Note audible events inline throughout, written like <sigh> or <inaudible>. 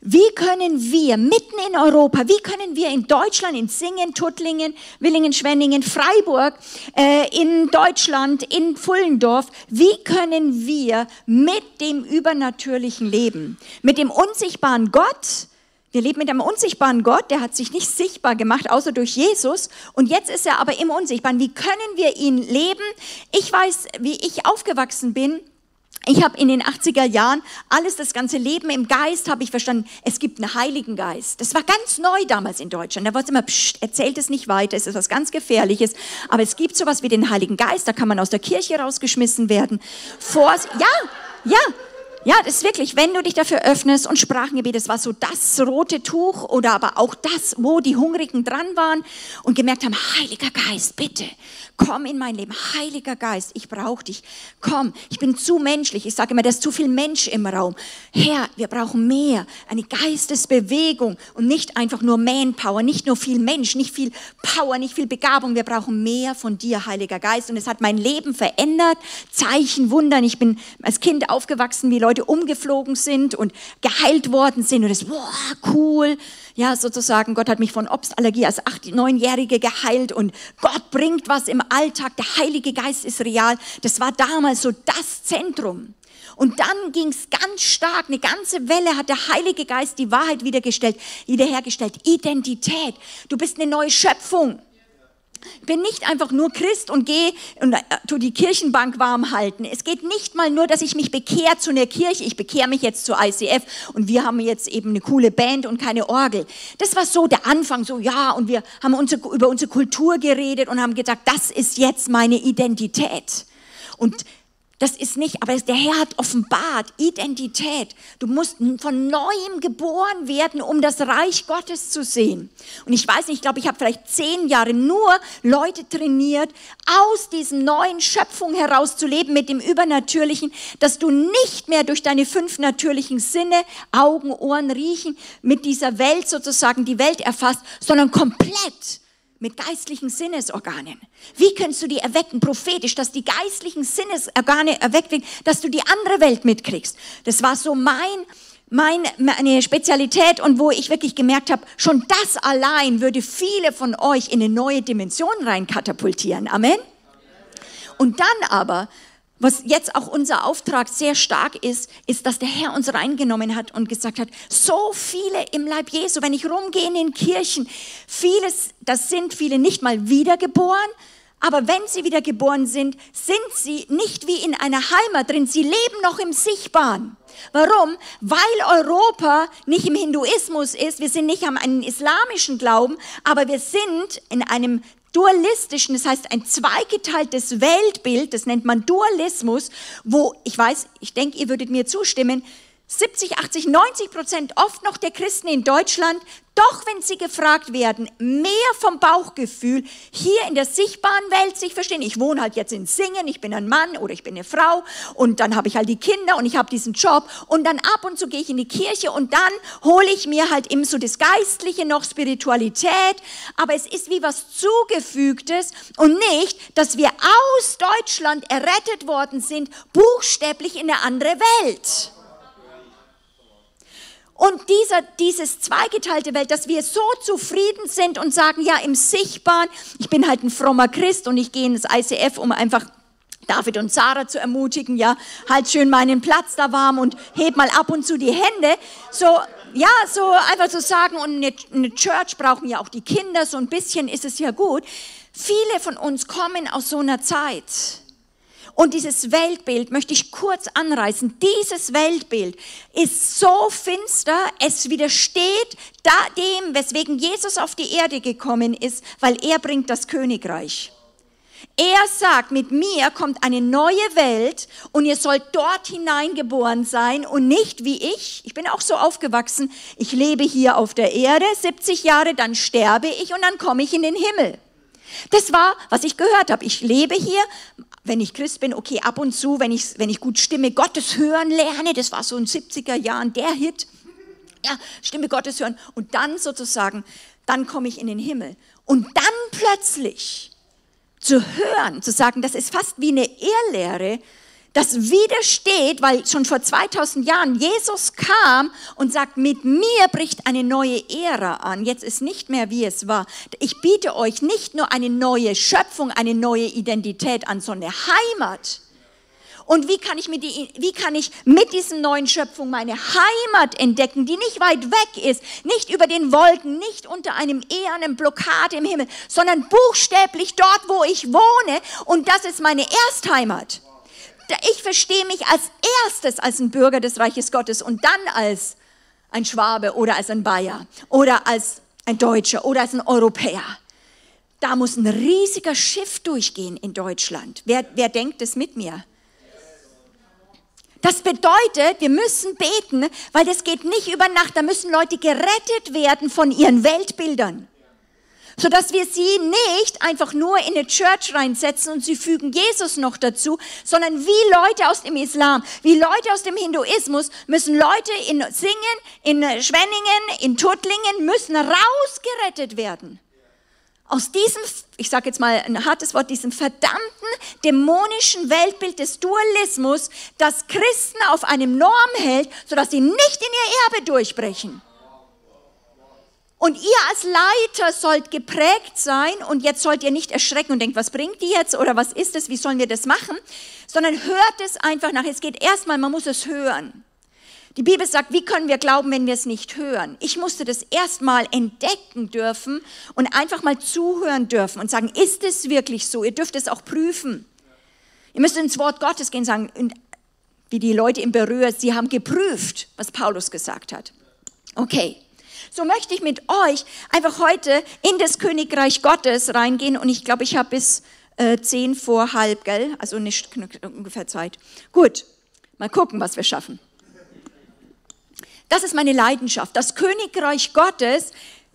wie können wir mitten in Europa, wie können wir in Deutschland, in Singen, Tuttlingen, Willingen, Schwenningen, Freiburg, äh, in Deutschland, in Pfullendorf, wie können wir mit dem Übernatürlichen leben? Mit dem unsichtbaren Gott, wir leben mit einem unsichtbaren Gott, der hat sich nicht sichtbar gemacht, außer durch Jesus. Und jetzt ist er aber im Unsichtbaren. Wie können wir ihn leben? Ich weiß, wie ich aufgewachsen bin. Ich habe in den 80er Jahren alles, das ganze Leben im Geist, habe ich verstanden, es gibt einen Heiligen Geist. Das war ganz neu damals in Deutschland. Da war es immer, pst, erzählt es nicht weiter, es ist was ganz Gefährliches. Aber es gibt sowas wie den Heiligen Geist, da kann man aus der Kirche rausgeschmissen werden. Vor, ja, ja, ja, das ist wirklich, wenn du dich dafür öffnest und Sprachengebet, das war so das rote Tuch oder aber auch das, wo die Hungrigen dran waren und gemerkt haben, Heiliger Geist, bitte, komm in mein Leben. Heiliger Geist, ich brauche dich. Komm, ich bin zu menschlich. Ich sage immer, da ist zu viel Mensch im Raum. Herr, wir brauchen mehr, eine Geistesbewegung und nicht einfach nur Manpower, nicht nur viel Mensch, nicht viel Power, nicht viel Begabung. Wir brauchen mehr von dir, Heiliger Geist. Und es hat mein Leben verändert. Zeichen, Wundern. Ich bin als Kind aufgewachsen, wie Leute umgeflogen sind und geheilt worden sind. Und das, boah, cool. Ja, sozusagen, Gott hat mich von Obstallergie als acht, neunjährige geheilt und Gott bringt was im Alltag. Der Heilige Geist ist real. Das war damals so das Zentrum. Und dann ging es ganz stark, eine ganze Welle hat der Heilige Geist die Wahrheit wiedergestellt, wiederhergestellt. Identität. Du bist eine neue Schöpfung. Ich bin nicht einfach nur Christ und gehe und äh, tu die Kirchenbank warm halten. Es geht nicht mal nur, dass ich mich bekehre zu einer Kirche. Ich bekehre mich jetzt zur ICF und wir haben jetzt eben eine coole Band und keine Orgel. Das war so der Anfang, so ja, und wir haben unsere, über unsere Kultur geredet und haben gesagt, das ist jetzt meine Identität. Und das ist nicht, aber der Herr hat offenbart Identität. Du musst von neuem geboren werden, um das Reich Gottes zu sehen. Und ich weiß nicht, ich glaube, ich habe vielleicht zehn Jahre nur Leute trainiert, aus diesen neuen Schöpfungen heraus zu leben mit dem Übernatürlichen, dass du nicht mehr durch deine fünf natürlichen Sinne, Augen, Ohren, Riechen, mit dieser Welt sozusagen die Welt erfasst, sondern komplett mit geistlichen Sinnesorganen. Wie kannst du die erwecken, prophetisch, dass die geistlichen Sinnesorgane erweckt werden, dass du die andere Welt mitkriegst? Das war so mein, mein, meine Spezialität und wo ich wirklich gemerkt habe, schon das allein würde viele von euch in eine neue Dimension rein katapultieren. Amen? Und dann aber was jetzt auch unser Auftrag sehr stark ist, ist, dass der Herr uns reingenommen hat und gesagt hat, so viele im Leib Jesu, wenn ich rumgehe in den Kirchen, vieles, das sind viele nicht mal wiedergeboren, aber wenn sie wiedergeboren sind, sind sie nicht wie in einer Heimat drin, sie leben noch im Sichtbaren. Warum? Weil Europa nicht im Hinduismus ist, wir sind nicht am einen islamischen Glauben, aber wir sind in einem dualistischen, das heißt ein zweigeteiltes Weltbild, das nennt man Dualismus, wo ich weiß, ich denke, ihr würdet mir zustimmen, 70, 80, 90 Prozent oft noch der Christen in Deutschland, doch wenn sie gefragt werden, mehr vom Bauchgefühl hier in der sichtbaren Welt sich verstehen. Ich wohne halt jetzt in Singen, ich bin ein Mann oder ich bin eine Frau und dann habe ich halt die Kinder und ich habe diesen Job und dann ab und zu gehe ich in die Kirche und dann hole ich mir halt eben so das Geistliche noch Spiritualität, aber es ist wie was zugefügtes und nicht, dass wir aus Deutschland errettet worden sind, buchstäblich in eine andere Welt. Und dieser, dieses zweigeteilte Welt, dass wir so zufrieden sind und sagen, ja, im Sichtbaren, ich bin halt ein frommer Christ und ich gehe ins ICF, um einfach David und Sarah zu ermutigen, ja, halt schön meinen Platz da warm und heb mal ab und zu die Hände. So, ja, so einfach zu sagen, und eine, eine Church brauchen ja auch die Kinder, so ein bisschen ist es ja gut. Viele von uns kommen aus so einer Zeit und dieses Weltbild möchte ich kurz anreißen. Dieses Weltbild ist so finster, es widersteht dem, weswegen Jesus auf die Erde gekommen ist, weil er bringt das Königreich. Er sagt, mit mir kommt eine neue Welt und ihr sollt dort hineingeboren sein und nicht wie ich. Ich bin auch so aufgewachsen. Ich lebe hier auf der Erde 70 Jahre, dann sterbe ich und dann komme ich in den Himmel. Das war, was ich gehört habe. Ich lebe hier, wenn ich Christ bin, okay, ab und zu, wenn ich, wenn ich gut Stimme Gottes hören lerne, das war so in 70er Jahren der Hit. ja, Stimme Gottes hören und dann sozusagen, dann komme ich in den Himmel. Und dann plötzlich zu hören, zu sagen, das ist fast wie eine Irrlehre, das widersteht, weil schon vor 2000 Jahren Jesus kam und sagt, mit mir bricht eine neue Ära an. Jetzt ist nicht mehr, wie es war. Ich biete euch nicht nur eine neue Schöpfung, eine neue Identität an, sondern Heimat. Und wie kann ich mit, die, wie kann ich mit diesen neuen Schöpfung meine Heimat entdecken, die nicht weit weg ist, nicht über den Wolken, nicht unter einem ehernen Blockade im Himmel, sondern buchstäblich dort, wo ich wohne. Und das ist meine Erstheimat. Ich verstehe mich als erstes als ein Bürger des Reiches Gottes und dann als ein Schwabe oder als ein Bayer oder als ein Deutscher oder als ein Europäer. Da muss ein riesiger Schiff durchgehen in Deutschland. Wer, wer denkt es mit mir? Das bedeutet, wir müssen beten, weil das geht nicht über Nacht. Da müssen Leute gerettet werden von ihren Weltbildern. Sodass wir sie nicht einfach nur in eine Church reinsetzen und sie fügen Jesus noch dazu, sondern wie Leute aus dem Islam, wie Leute aus dem Hinduismus müssen Leute in Singen, in Schwenningen, in Tuttlingen müssen rausgerettet werden aus diesem, ich sage jetzt mal ein hartes Wort, diesem verdammten dämonischen Weltbild des Dualismus, das Christen auf einem Norm hält, sodass sie nicht in ihr Erbe durchbrechen. Und ihr als Leiter sollt geprägt sein und jetzt sollt ihr nicht erschrecken und denkt, was bringt die jetzt oder was ist es, wie sollen wir das machen, sondern hört es einfach nach. Es geht erstmal, man muss es hören. Die Bibel sagt, wie können wir glauben, wenn wir es nicht hören? Ich musste das erstmal entdecken dürfen und einfach mal zuhören dürfen und sagen, ist es wirklich so? Ihr dürft es auch prüfen. Ihr müsst ins Wort Gottes gehen und sagen, wie die Leute im Berühr, sie haben geprüft, was Paulus gesagt hat. Okay. So möchte ich mit euch einfach heute in das Königreich Gottes reingehen und ich glaube, ich habe bis äh, zehn vor halb, gell? Also nicht ungefähr Zeit. Gut, mal gucken, was wir schaffen. Das ist meine Leidenschaft. Das Königreich Gottes,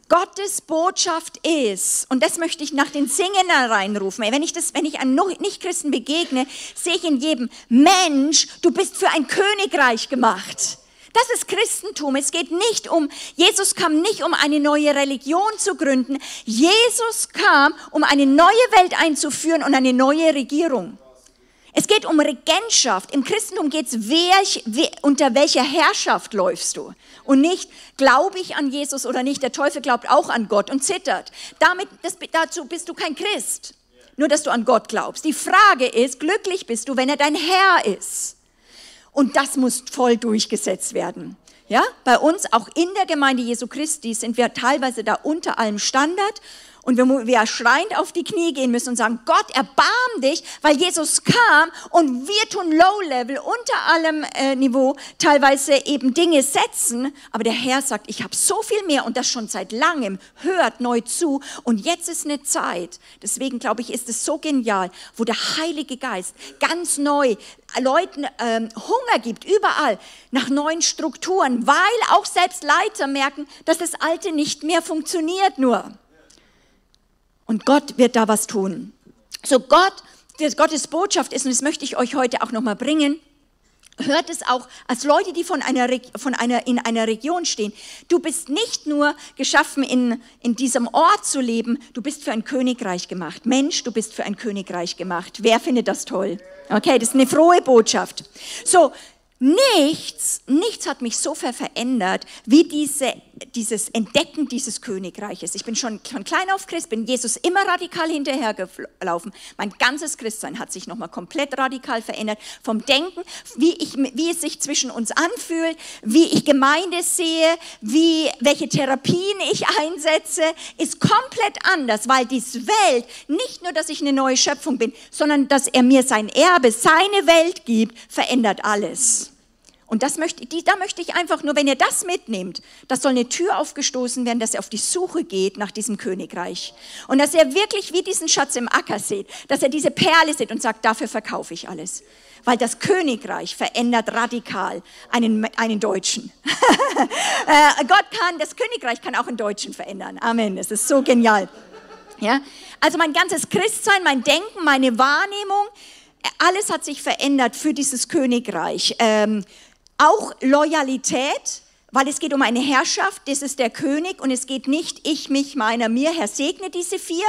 Gottes Botschaft ist, und das möchte ich nach den Singen reinrufen. Wenn ich, das, wenn ich einem Nichtchristen begegne, sehe ich in jedem, Mensch, du bist für ein Königreich gemacht. Das ist Christentum. Es geht nicht um, Jesus kam nicht, um eine neue Religion zu gründen. Jesus kam, um eine neue Welt einzuführen und eine neue Regierung. Es geht um Regentschaft. Im Christentum geht es, unter welcher Herrschaft läufst du? Und nicht, glaube ich an Jesus oder nicht. Der Teufel glaubt auch an Gott und zittert. Damit, das, dazu bist du kein Christ. Nur, dass du an Gott glaubst. Die Frage ist, glücklich bist du, wenn er dein Herr ist. Und das muss voll durchgesetzt werden. Ja, bei uns, auch in der Gemeinde Jesu Christi, sind wir teilweise da unter allem Standard und wenn wir schreiend auf die Knie gehen müssen und sagen, Gott, erbarm dich, weil Jesus kam und wir tun Low-Level unter allem äh, Niveau teilweise eben Dinge setzen, aber der Herr sagt, ich habe so viel mehr und das schon seit langem, hört neu zu. Und jetzt ist eine Zeit, deswegen glaube ich, ist es so genial, wo der Heilige Geist ganz neu Leuten ähm, Hunger gibt, überall, nach neuen Strukturen, weil auch selbst Leiter merken, dass das Alte nicht mehr funktioniert nur. Und Gott wird da was tun. So Gott, das Gottes Botschaft ist, und das möchte ich euch heute auch nochmal bringen, hört es auch als Leute, die von einer, von einer, in einer Region stehen. Du bist nicht nur geschaffen, in, in diesem Ort zu leben, du bist für ein Königreich gemacht. Mensch, du bist für ein Königreich gemacht. Wer findet das toll? Okay, das ist eine frohe Botschaft. So, Nichts, nichts hat mich so verändert wie diese, dieses Entdecken dieses Königreiches. Ich bin schon von klein auf Christ, bin Jesus immer radikal hinterhergelaufen. Mein ganzes Christsein hat sich nochmal komplett radikal verändert. Vom Denken, wie, ich, wie es sich zwischen uns anfühlt, wie ich Gemeinde sehe, wie, welche Therapien ich einsetze, ist komplett anders, weil diese Welt, nicht nur, dass ich eine neue Schöpfung bin, sondern dass er mir sein Erbe, seine Welt gibt, verändert alles. Und das möchte, die, da möchte ich einfach nur, wenn ihr das mitnehmt, das soll eine Tür aufgestoßen werden, dass er auf die Suche geht nach diesem Königreich. Und dass er wirklich wie diesen Schatz im Acker sieht, dass er diese Perle sieht und sagt, dafür verkaufe ich alles. Weil das Königreich verändert radikal einen, einen Deutschen. <laughs> Äh, Gott kann, das Königreich kann auch einen Deutschen verändern. Amen. Es ist so genial. Ja? Also mein ganzes Christsein, mein Denken, meine Wahrnehmung, alles hat sich verändert für dieses Königreich. Ähm, auch Loyalität, weil es geht um eine Herrschaft, das ist der König und es geht nicht ich, mich, meiner, mir, Herr segne diese vier,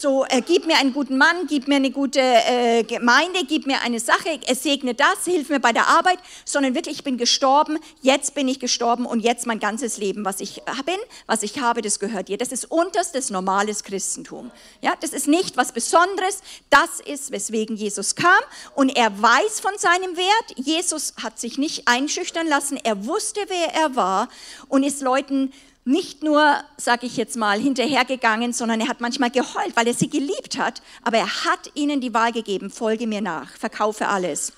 so äh, gib mir einen guten Mann, gib mir eine gute äh, Gemeinde, gib mir eine Sache, er segne das, hilf mir bei der Arbeit, sondern wirklich, ich bin gestorben, jetzt bin ich gestorben und jetzt mein ganzes Leben, was ich bin, was ich habe, das gehört dir. Das ist unterstes normales Christentum. Ja, das ist nicht was Besonderes, das ist, weswegen Jesus kam und er weiß von seinem Wert. Jesus hat sich nicht einschüchtern lassen, er wusste, wer er war und ist Leuten nicht nur, sage ich jetzt mal, hinterhergegangen, sondern er hat manchmal geheult, weil er sie geliebt hat, aber er hat ihnen die Wahl gegeben, folge mir nach, verkaufe alles.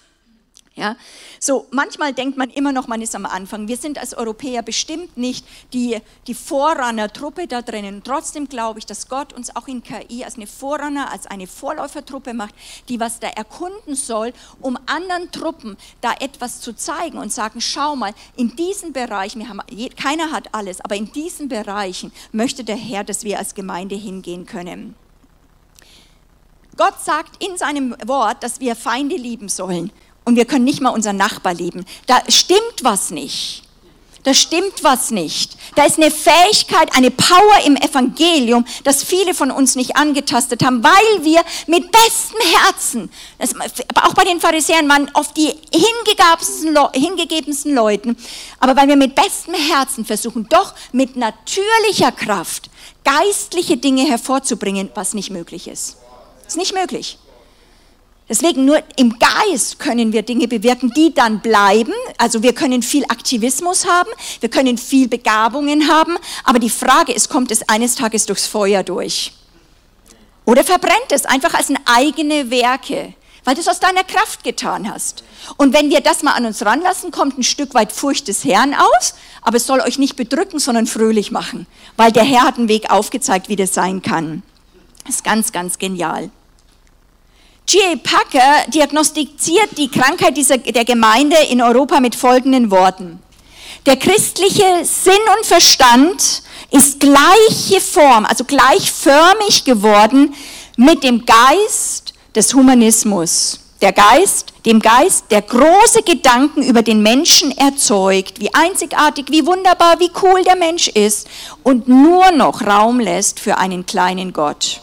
Ja, so manchmal denkt man immer noch, man ist am Anfang. Wir sind als Europäer bestimmt nicht die, die Vorrunner-Truppe da drinnen. Trotzdem glaube ich, dass Gott uns auch in KI als eine Vorrunner, als eine Vorläufertruppe macht, die was da erkunden soll, um anderen Truppen da etwas zu zeigen und sagen, schau mal, in diesen Bereichen, wir haben, keiner hat alles, aber in diesen Bereichen möchte der Herr, dass wir als Gemeinde hingehen können. Gott sagt in seinem Wort, dass wir Feinde lieben sollen und wir können nicht mal unseren Nachbar lieben. Da stimmt was nicht. Da stimmt was nicht. Da ist eine Fähigkeit, eine Power im Evangelium, das viele von uns nicht angetastet haben, weil wir mit bestem Herzen, das, aber auch bei den Pharisäern waren oft die hingegebensten, Leuten, aber weil wir mit bestem Herzen versuchen, doch mit natürlicher Kraft geistliche Dinge hervorzubringen, was nicht möglich ist. Ist nicht möglich. Deswegen nur im Geist können wir Dinge bewirken, die dann bleiben. Also wir können viel Aktivismus haben, wir können viel Begabungen haben, aber die Frage ist, kommt es eines Tages durchs Feuer durch? Oder verbrennt es einfach als eigene Werke, weil du es aus deiner Kraft getan hast. Und wenn wir das mal an uns ranlassen, kommt ein Stück weit Furcht des Herrn aus, aber es soll euch nicht bedrücken, sondern fröhlich machen, weil der Herr hat einen Weg aufgezeigt, wie das sein kann. Das ist ganz, ganz genial. G.A. Packer diagnostiziert die Krankheit dieser, der Gemeinde in Europa mit folgenden Worten. Der christliche Sinn und Verstand ist gleiche Form, also gleichförmig geworden mit dem Geist des Humanismus. Der Geist, dem Geist, der große Gedanken über den Menschen erzeugt, wie einzigartig, wie wunderbar, wie cool der Mensch ist und nur noch Raum lässt für einen kleinen Gott.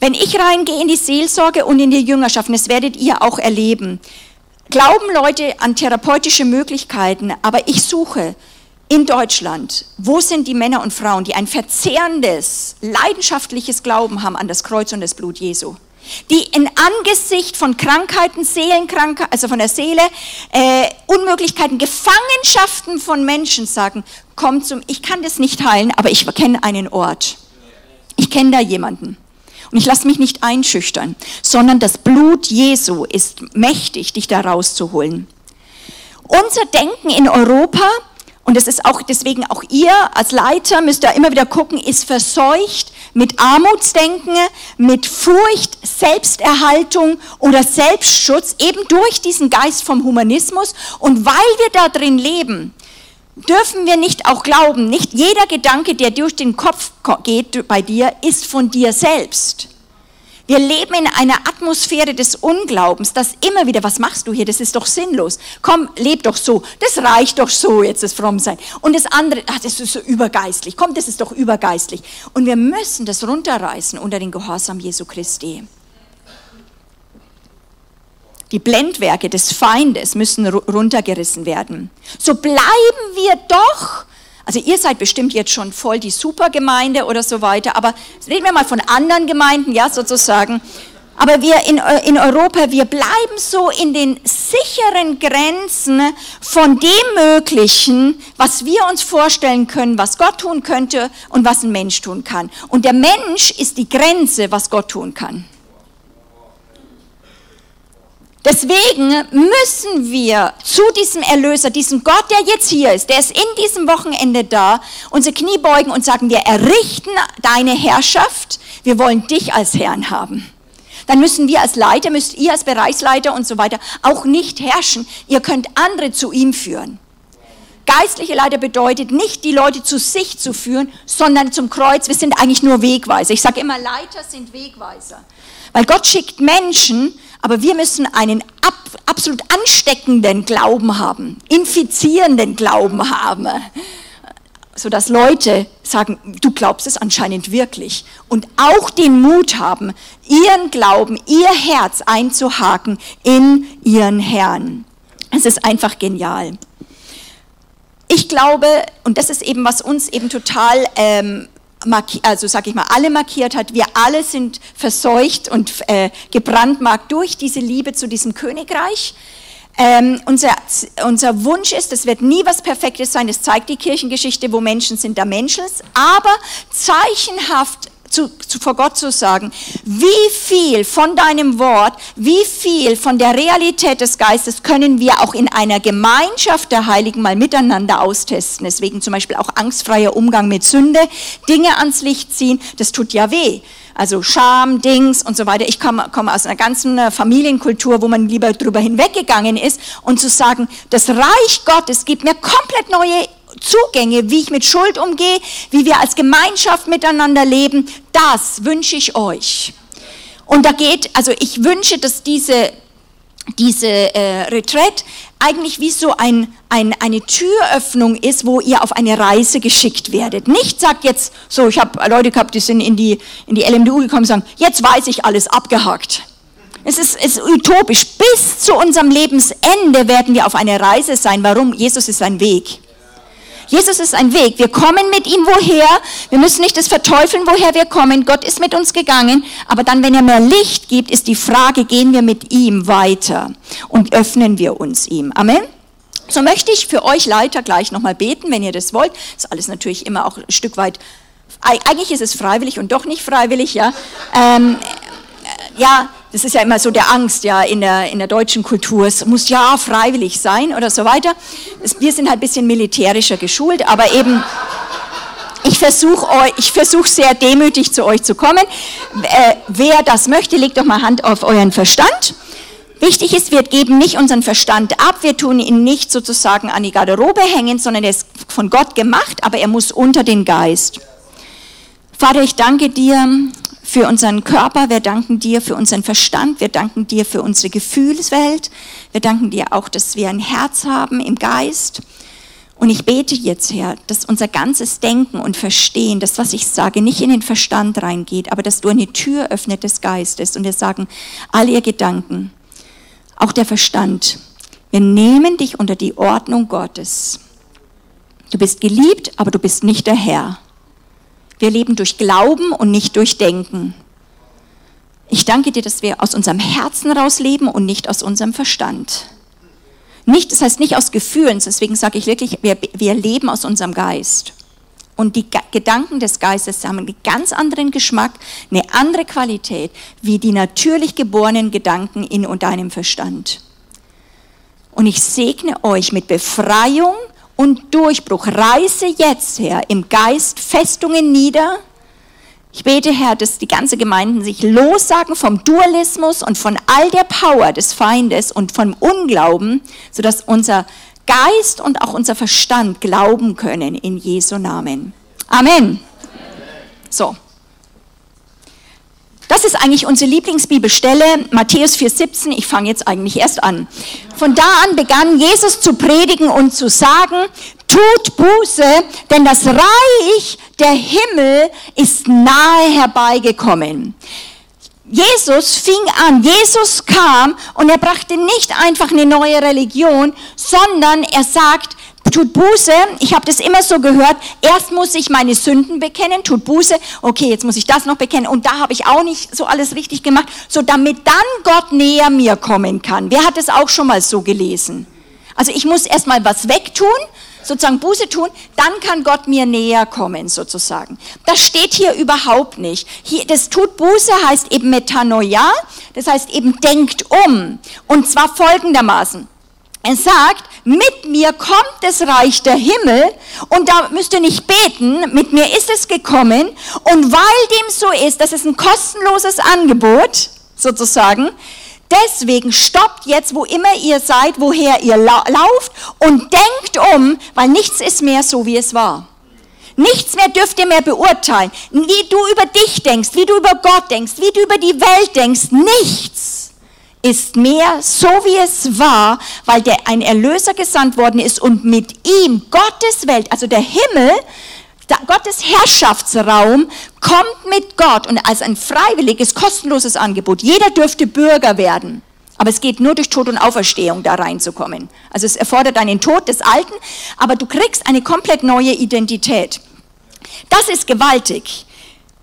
Wenn ich reingehe in die Seelsorge und in die Jüngerschaft, das werdet ihr auch erleben, glauben Leute an therapeutische Möglichkeiten, aber ich suche in Deutschland, wo sind die Männer und Frauen, die ein verzehrendes, leidenschaftliches Glauben haben an das Kreuz und das Blut Jesu? Die in Angesicht von Krankheiten, Seelenkrankheiten, also von der Seele, äh, Unmöglichkeiten, Gefangenschaften von Menschen sagen, komm zum, ich kann das nicht heilen, aber ich kenne einen Ort. Ich kenne da jemanden. Und ich lasse mich nicht einschüchtern, sondern das Blut Jesu ist mächtig, dich da rauszuholen. Unser Denken in Europa, und das ist auch deswegen auch ihr als Leiter müsst ihr immer wieder gucken, ist verseucht mit Armutsdenken, mit Furcht, Selbsterhaltung oder Selbstschutz, eben durch diesen Geist vom Humanismus. Und weil wir da drin leben, dürfen wir nicht auch glauben, nicht jeder Gedanke, der durch den Kopf geht bei dir, ist von dir selbst. Wir leben in einer Atmosphäre des Unglaubens, dass immer wieder, was machst du hier? Das ist doch sinnlos. Komm, leb doch so. Das reicht doch so, jetzt das Frommsein. Und das andere, ach, das ist so übergeistlich. Komm, das ist doch übergeistlich. Und wir müssen das runterreißen unter den Gehorsam Jesu Christi. Die Blendwerke des Feindes müssen runtergerissen werden. So bleiben wir doch, also ihr seid bestimmt jetzt schon voll die Supergemeinde oder so weiter, aber reden wir mal von anderen Gemeinden, ja, sozusagen. Aber wir in, in Europa, wir bleiben so in den sicheren Grenzen von dem Möglichen, was wir uns vorstellen können, was Gott tun könnte und was ein Mensch tun kann. Und der Mensch ist die Grenze, was Gott tun kann. Deswegen müssen wir zu diesem Erlöser, diesem Gott, der jetzt hier ist, der ist in diesem Wochenende da, unsere Knie beugen und sagen, wir errichten deine Herrschaft, wir wollen dich als Herrn haben. Dann müssen wir als Leiter, müsst ihr als Bereichsleiter und so weiter auch nicht herrschen. Ihr könnt andere zu ihm führen. Geistliche Leiter bedeutet nicht, die Leute zu sich zu führen, sondern zum Kreuz. Wir sind eigentlich nur Wegweiser. Ich sage immer, Leiter sind Wegweiser. Weil Gott schickt Menschen, aber wir müssen einen Ab absolut ansteckenden Glauben haben, infizierenden Glauben haben, sodass Leute sagen, du glaubst es anscheinend wirklich und auch den Mut haben, ihren Glauben, ihr Herz einzuhaken in ihren Herrn. Es ist einfach genial. Ich glaube, und das ist eben, was uns eben total ähm, also sage ich mal, alle markiert hat. Wir alle sind verseucht und äh, gebrandmarkt durch diese Liebe zu diesem Königreich. Ähm, unser, unser Wunsch ist, es wird nie was Perfektes sein, das zeigt die Kirchengeschichte, wo Menschen sind, da Menschen, aber zeichenhaft zu, zu, vor Gott zu sagen, wie viel von deinem Wort, wie viel von der Realität des Geistes können wir auch in einer Gemeinschaft der Heiligen mal miteinander austesten. Deswegen zum Beispiel auch angstfreier Umgang mit Sünde, Dinge ans Licht ziehen, das tut ja weh. Also Scham, Dings und so weiter. Ich komme, komme aus einer ganzen äh, Familienkultur, wo man lieber drüber hinweggegangen ist und zu sagen, das Reich Gottes gibt mir komplett neue Zugänge, wie ich mit Schuld umgehe, wie wir als Gemeinschaft miteinander leben, das wünsche ich euch. Und da geht, also ich wünsche, dass diese, diese äh, Retreat eigentlich wie so ein, ein, eine Türöffnung ist, wo ihr auf eine Reise geschickt werdet. Nicht sagt jetzt, so, ich habe Leute gehabt, die sind in die, in die LMDU gekommen und sagen, jetzt weiß ich alles abgehakt. Es ist, es ist utopisch. Bis zu unserem Lebensende werden wir auf einer Reise sein. Warum? Jesus ist ein Weg. Jesus ist ein Weg. Wir kommen mit ihm woher. Wir müssen nicht das verteufeln, woher wir kommen. Gott ist mit uns gegangen. Aber dann, wenn er mehr Licht gibt, ist die Frage, gehen wir mit ihm weiter und öffnen wir uns ihm. Amen. So möchte ich für euch Leiter gleich nochmal beten, wenn ihr das wollt. Ist alles natürlich immer auch ein Stück weit, eigentlich ist es freiwillig und doch nicht freiwillig, ja. Ähm, ja, das ist ja immer so der Angst, ja, in der, in der deutschen Kultur. Es muss ja freiwillig sein oder so weiter. Wir sind halt ein bisschen militärischer geschult, aber eben, ich versuche ich versuch sehr demütig zu euch zu kommen. Äh, wer das möchte, legt doch mal Hand auf euren Verstand. Wichtig ist, wir geben nicht unseren Verstand ab, wir tun ihn nicht sozusagen an die Garderobe hängen, sondern er ist von Gott gemacht, aber er muss unter den Geist. Vater, ich danke dir für unseren Körper, wir danken dir für unseren Verstand, wir danken dir für unsere Gefühlswelt, wir danken dir auch, dass wir ein Herz haben im Geist. Und ich bete jetzt, Herr, dass unser ganzes Denken und Verstehen, das, was ich sage, nicht in den Verstand reingeht, aber dass du eine Tür öffnet des Geistes und wir sagen, all ihr Gedanken, auch der Verstand, wir nehmen dich unter die Ordnung Gottes. Du bist geliebt, aber du bist nicht der Herr. Wir leben durch Glauben und nicht durch Denken. Ich danke dir, dass wir aus unserem Herzen raus leben und nicht aus unserem Verstand. Nicht, das heißt nicht aus Gefühlen, deswegen sage ich wirklich, wir, wir leben aus unserem Geist. Und die Gedanken des Geistes haben einen ganz anderen Geschmack, eine andere Qualität, wie die natürlich geborenen Gedanken in und deinem Verstand. Und ich segne euch mit Befreiung und Durchbruch. Reiße jetzt, Herr, im Geist Festungen nieder. Ich bete, Herr, dass die ganze Gemeinden sich lossagen vom Dualismus und von all der Power des Feindes und vom Unglauben, sodass unser Geist und auch unser Verstand glauben können in Jesu Namen. Amen. So. Das ist eigentlich unsere Lieblingsbibelstelle, Matthäus 4,17. Ich fange jetzt eigentlich erst an. Von da an begann Jesus zu predigen und zu sagen, tut Buße, denn das Reich der Himmel ist nahe herbeigekommen. Jesus fing an, Jesus kam und er brachte nicht einfach eine neue Religion, sondern er sagt, tut Buße, ich habe das immer so gehört, erst muss ich meine Sünden bekennen, tut Buße, okay, jetzt muss ich das noch bekennen und da habe ich auch nicht so alles richtig gemacht, so damit dann Gott näher mir kommen kann. Wer hat es auch schon mal so gelesen? Also ich muss erst mal was wegtun, sozusagen Buße tun, dann kann Gott mir näher kommen, sozusagen. Das steht hier überhaupt nicht. Hier, das tut Buße heißt eben Metanoia, das heißt eben denkt um. Und zwar folgendermaßen. Er sagt, mit mir kommt das Reich der Himmel und da müsst ihr nicht beten, mit mir ist es gekommen und weil dem so ist, das ist ein kostenloses Angebot sozusagen, deswegen stoppt jetzt, wo immer ihr seid, woher ihr lauft und denkt um, weil nichts ist mehr so, wie es war. Nichts mehr dürft ihr mehr beurteilen, wie du über dich denkst, wie du über Gott denkst, wie du über die Welt denkst, nichts ist mehr so, wie es war, weil der ein Erlöser gesandt worden ist und mit ihm Gottes Welt, also der Himmel, Gottes Herrschaftsraum kommt mit Gott und als ein freiwilliges, kostenloses Angebot. Jeder dürfte Bürger werden. Aber es geht nur durch Tod und Auferstehung da reinzukommen. Also es erfordert einen Tod des Alten, aber du kriegst eine komplett neue Identität. Das ist gewaltig.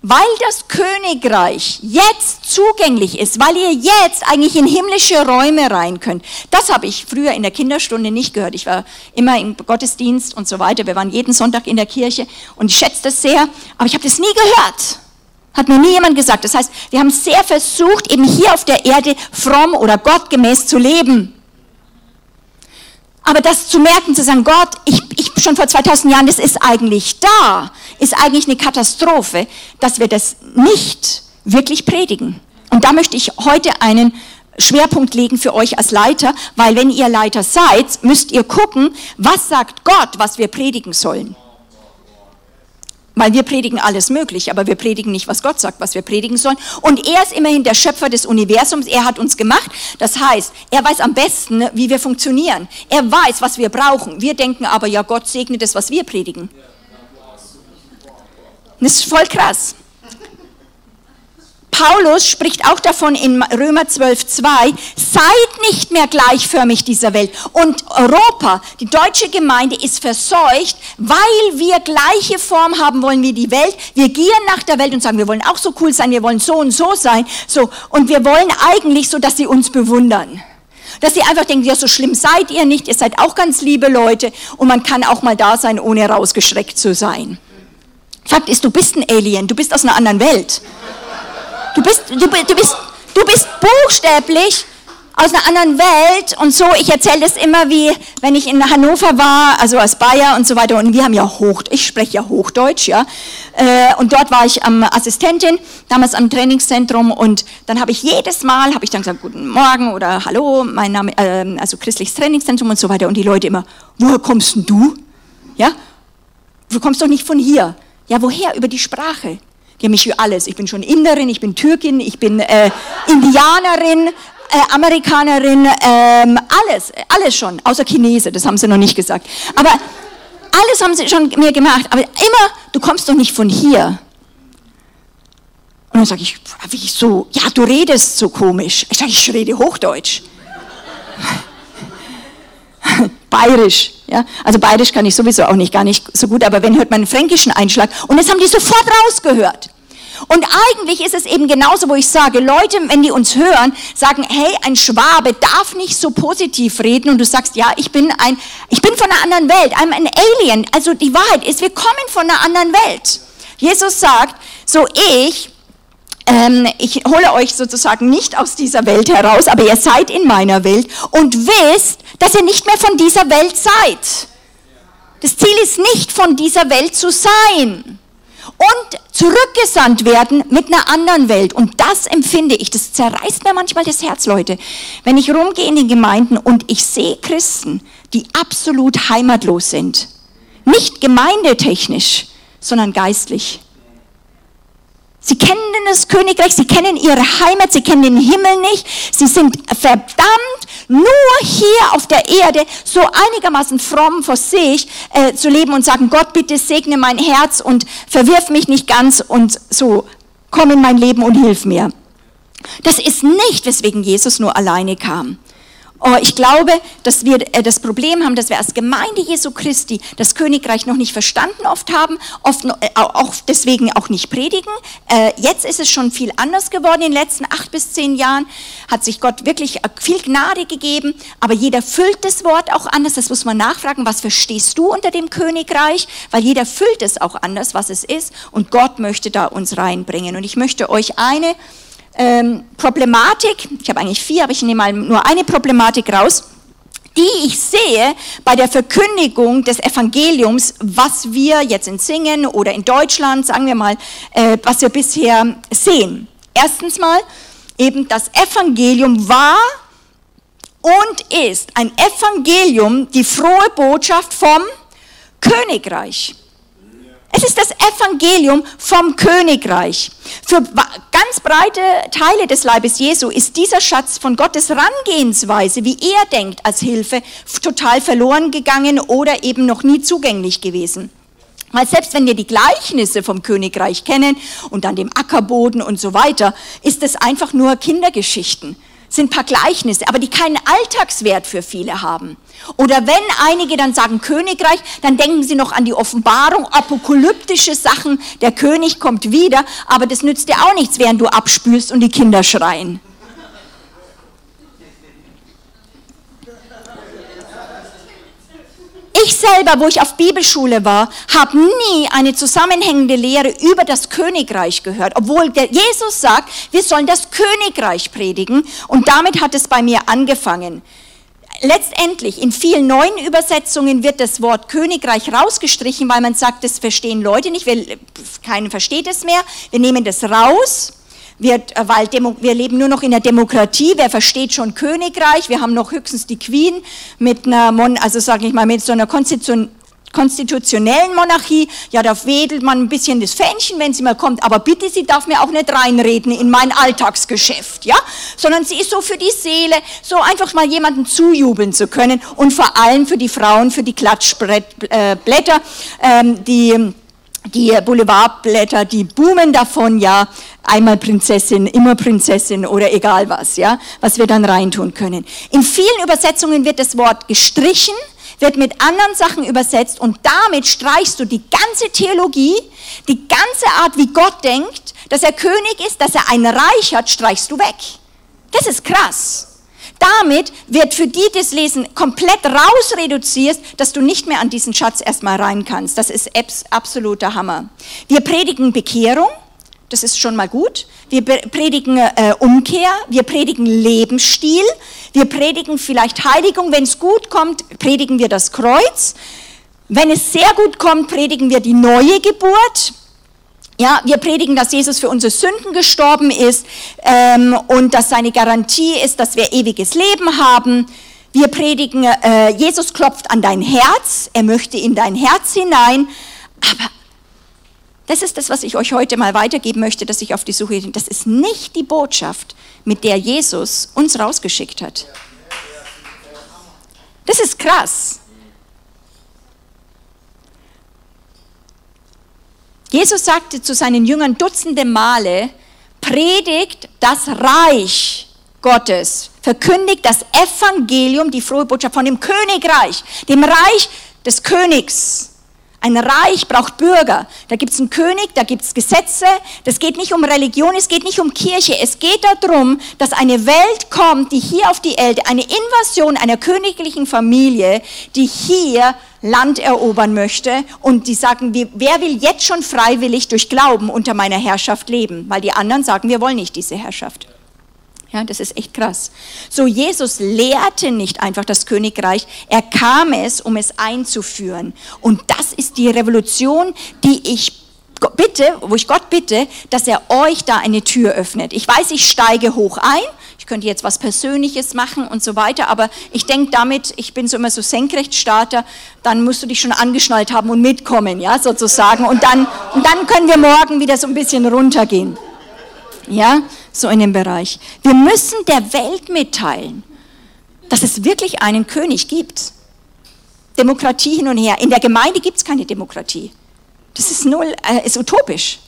Weil das Königreich jetzt zugänglich ist, weil ihr jetzt eigentlich in himmlische Räume rein könnt. Das habe ich früher in der Kinderstunde nicht gehört. Ich war immer im Gottesdienst und so weiter. Wir waren jeden Sonntag in der Kirche und ich schätze das sehr, aber ich habe das nie gehört. Hat mir nie jemand gesagt. Das heißt, wir haben sehr versucht, eben hier auf der Erde fromm oder gottgemäß zu leben. Aber das zu merken, zu sagen, Gott, ich, ich schon vor 2000 Jahren, das ist eigentlich da, ist eigentlich eine Katastrophe, dass wir das nicht wirklich predigen. Und da möchte ich heute einen Schwerpunkt legen für euch als Leiter, weil wenn ihr Leiter seid, müsst ihr gucken, was sagt Gott, was wir predigen sollen. Weil wir predigen alles Mögliche, aber wir predigen nicht, was Gott sagt, was wir predigen sollen. Und er ist immerhin der Schöpfer des Universums. Er hat uns gemacht. Das heißt, er weiß am besten, wie wir funktionieren. Er weiß, was wir brauchen. Wir denken aber, ja, Gott segnet das, was wir predigen. Das ist voll krass. Paulus spricht auch davon in Römer 12,2, seid nicht mehr gleichförmig dieser Welt. Und Europa, die deutsche Gemeinde ist verseucht, weil wir gleiche Form haben wollen wie die Welt. Wir gehen nach der Welt und sagen, wir wollen auch so cool sein, wir wollen so und so sein. So, und wir wollen eigentlich so, dass sie uns bewundern. Dass sie einfach denken, ja, so schlimm seid ihr nicht, ihr seid auch ganz liebe Leute und man kann auch mal da sein, ohne rausgeschreckt zu sein. Fakt ist, du bist ein Alien, du bist aus einer anderen Welt. Du bist, du, du, bist, du bist buchstäblich aus einer anderen Welt und so. Ich erzähle das immer wie, wenn ich in Hannover war, also als Bayer und so weiter. Und wir haben ja Hoch, ich spreche ja Hochdeutsch, ja. Äh, und dort war ich ähm, Assistentin, damals am Trainingszentrum. Und dann habe ich jedes Mal, habe ich dann gesagt, guten Morgen oder Hallo, mein Name, äh, also christliches Trainingszentrum und so weiter. Und die Leute immer, woher kommst denn du? Ja, du kommst doch nicht von hier. Ja, woher? Über die Sprache. Die haben mich für alles. Ich bin schon Inderin, ich bin Türkin, ich bin äh, Indianerin, äh, Amerikanerin, ähm, alles, alles schon, außer Chinese, das haben sie noch nicht gesagt. Aber alles haben sie schon mir gemacht. Aber immer, du kommst doch nicht von hier. Und dann sage ich, wie so, ja, du redest so komisch. Ich sage, ich rede Hochdeutsch. <laughs> Bayerisch, ja. Also Bayerisch kann ich sowieso auch nicht, gar nicht so gut, aber wenn hört man einen fränkischen Einschlag und das haben die sofort rausgehört. Und eigentlich ist es eben genauso, wo ich sage, Leute, wenn die uns hören, sagen, hey, ein Schwabe darf nicht so positiv reden und du sagst, ja, ich bin ein, ich bin von einer anderen Welt, I'm an Alien. Also die Wahrheit ist, wir kommen von einer anderen Welt. Jesus sagt, so ich ähm, ich hole euch sozusagen nicht aus dieser Welt heraus, aber ihr seid in meiner Welt und wisst, dass ihr nicht mehr von dieser Welt seid. Das Ziel ist nicht von dieser Welt zu sein und zurückgesandt werden mit einer anderen Welt. Und das empfinde ich, das zerreißt mir manchmal das Herz, Leute. Wenn ich rumgehe in den Gemeinden und ich sehe Christen, die absolut heimatlos sind. Nicht gemeindetechnisch, sondern geistlich. Sie kennen das Königreich, sie kennen ihre Heimat, sie kennen den Himmel nicht. Sie sind verdammt nur hier auf der Erde so einigermaßen fromm vor sich äh, zu leben und sagen, Gott, bitte segne mein Herz und verwirf mich nicht ganz und so, komm in mein Leben und hilf mir. Das ist nicht, weswegen Jesus nur alleine kam. Oh, ich glaube, dass wir äh, das Problem haben, dass wir als Gemeinde Jesu Christi das Königreich noch nicht verstanden oft haben, oft äh, auch deswegen auch nicht predigen. Äh, jetzt ist es schon viel anders geworden. In den letzten acht bis zehn Jahren hat sich Gott wirklich viel Gnade gegeben, aber jeder füllt das Wort auch anders. Das muss man nachfragen. Was verstehst du unter dem Königreich? Weil jeder füllt es auch anders, was es ist. Und Gott möchte da uns reinbringen. Und ich möchte euch eine ähm, Problematik, ich habe eigentlich vier, aber ich nehme mal nur eine Problematik raus, die ich sehe bei der Verkündigung des Evangeliums, was wir jetzt in Singen oder in Deutschland, sagen wir mal, äh, was wir bisher sehen. Erstens mal, eben das Evangelium war und ist ein Evangelium, die frohe Botschaft vom Königreich. Es ist das Evangelium vom Königreich. Für ganz breite Teile des Leibes Jesu ist dieser Schatz von Gottes Rangehensweise, wie er denkt, als Hilfe total verloren gegangen oder eben noch nie zugänglich gewesen. Weil selbst wenn wir die Gleichnisse vom Königreich kennen und dann dem Ackerboden und so weiter, ist es einfach nur Kindergeschichten sind ein paar Gleichnisse, aber die keinen Alltagswert für viele haben. Oder wenn einige dann sagen Königreich, dann denken sie noch an die Offenbarung, apokalyptische Sachen, der König kommt wieder, aber das nützt dir auch nichts, während du abspülst und die Kinder schreien. Ich selber, wo ich auf Bibelschule war, habe nie eine zusammenhängende Lehre über das Königreich gehört, obwohl Jesus sagt, wir sollen das Königreich predigen und damit hat es bei mir angefangen. Letztendlich, in vielen neuen Übersetzungen wird das Wort Königreich rausgestrichen, weil man sagt, das verstehen Leute nicht, keiner versteht es mehr. Wir nehmen das raus wir, äh, weil Demo, wir leben nur noch in der Demokratie, wer versteht schon Königreich, wir haben noch höchstens die Queen mit einer, Mon also sage ich mal, mit so einer Konstitution, konstitutionellen Monarchie, ja, da wedelt man ein bisschen das Fähnchen, wenn sie mal kommt, aber bitte, sie darf mir auch nicht reinreden in mein Alltagsgeschäft, ja, sondern sie ist so für die Seele, so einfach mal jemanden zujubeln zu können. Und vor allem für die Frauen, für die Klatschblätter, äh, ähm, die die Boulevardblätter, die boomen davon, ja, einmal Prinzessin, immer Prinzessin oder egal was, ja, was wir dann reintun können. In vielen Übersetzungen wird das Wort gestrichen, wird mit anderen Sachen übersetzt und damit streichst du die ganze Theologie, die ganze Art, wie Gott denkt, dass er König ist, dass er ein Reich hat, streichst du weg. Das ist krass. Damit wird für die das Lesen komplett rausreduziert, dass du nicht mehr an diesen Schatz erstmal rein kannst. Das ist absoluter Hammer. Wir predigen Bekehrung, das ist schon mal gut. Wir predigen äh, Umkehr, wir predigen Lebensstil, wir predigen vielleicht Heiligung. Wenn es gut kommt, predigen wir das Kreuz. Wenn es sehr gut kommt, predigen wir die neue Geburt. Ja, wir predigen, dass Jesus für unsere Sünden gestorben ist ähm, und dass seine Garantie ist, dass wir ewiges Leben haben. Wir predigen, äh, Jesus klopft an dein Herz, er möchte in dein Herz hinein. Aber das ist das, was ich euch heute mal weitergeben möchte, dass ich auf die Suche bin. Das ist nicht die Botschaft, mit der Jesus uns rausgeschickt hat. Das ist krass. Jesus sagte zu seinen Jüngern dutzende Male, predigt das Reich Gottes, verkündigt das Evangelium, die frohe Botschaft von dem Königreich, dem Reich des Königs. Ein Reich braucht Bürger. Da gibt es einen König, da gibt es Gesetze. Das geht nicht um Religion, es geht nicht um Kirche. Es geht darum, dass eine Welt kommt, die hier auf die Erde, eine Invasion einer königlichen Familie, die hier Land erobern möchte und die sagen, wer will jetzt schon freiwillig durch Glauben unter meiner Herrschaft leben? Weil die anderen sagen, wir wollen nicht diese Herrschaft. Ja, das ist echt krass. So, Jesus lehrte nicht einfach das Königreich, er kam es, um es einzuführen. Und das ist die Revolution, die ich bitte, wo ich Gott bitte, dass er euch da eine Tür öffnet. Ich weiß, ich steige hoch ein, ich könnte jetzt was Persönliches machen und so weiter, aber ich denke damit, ich bin so immer so Senkrechtstarter, dann musst du dich schon angeschnallt haben und mitkommen, ja, sozusagen. Und dann, und dann können wir morgen wieder so ein bisschen runtergehen. Ja, so in dem Bereich. Wir müssen der Welt mitteilen, dass es wirklich einen König gibt. Demokratie hin und her. In der Gemeinde gibt es keine Demokratie. Das ist null, äh, ist utopisch.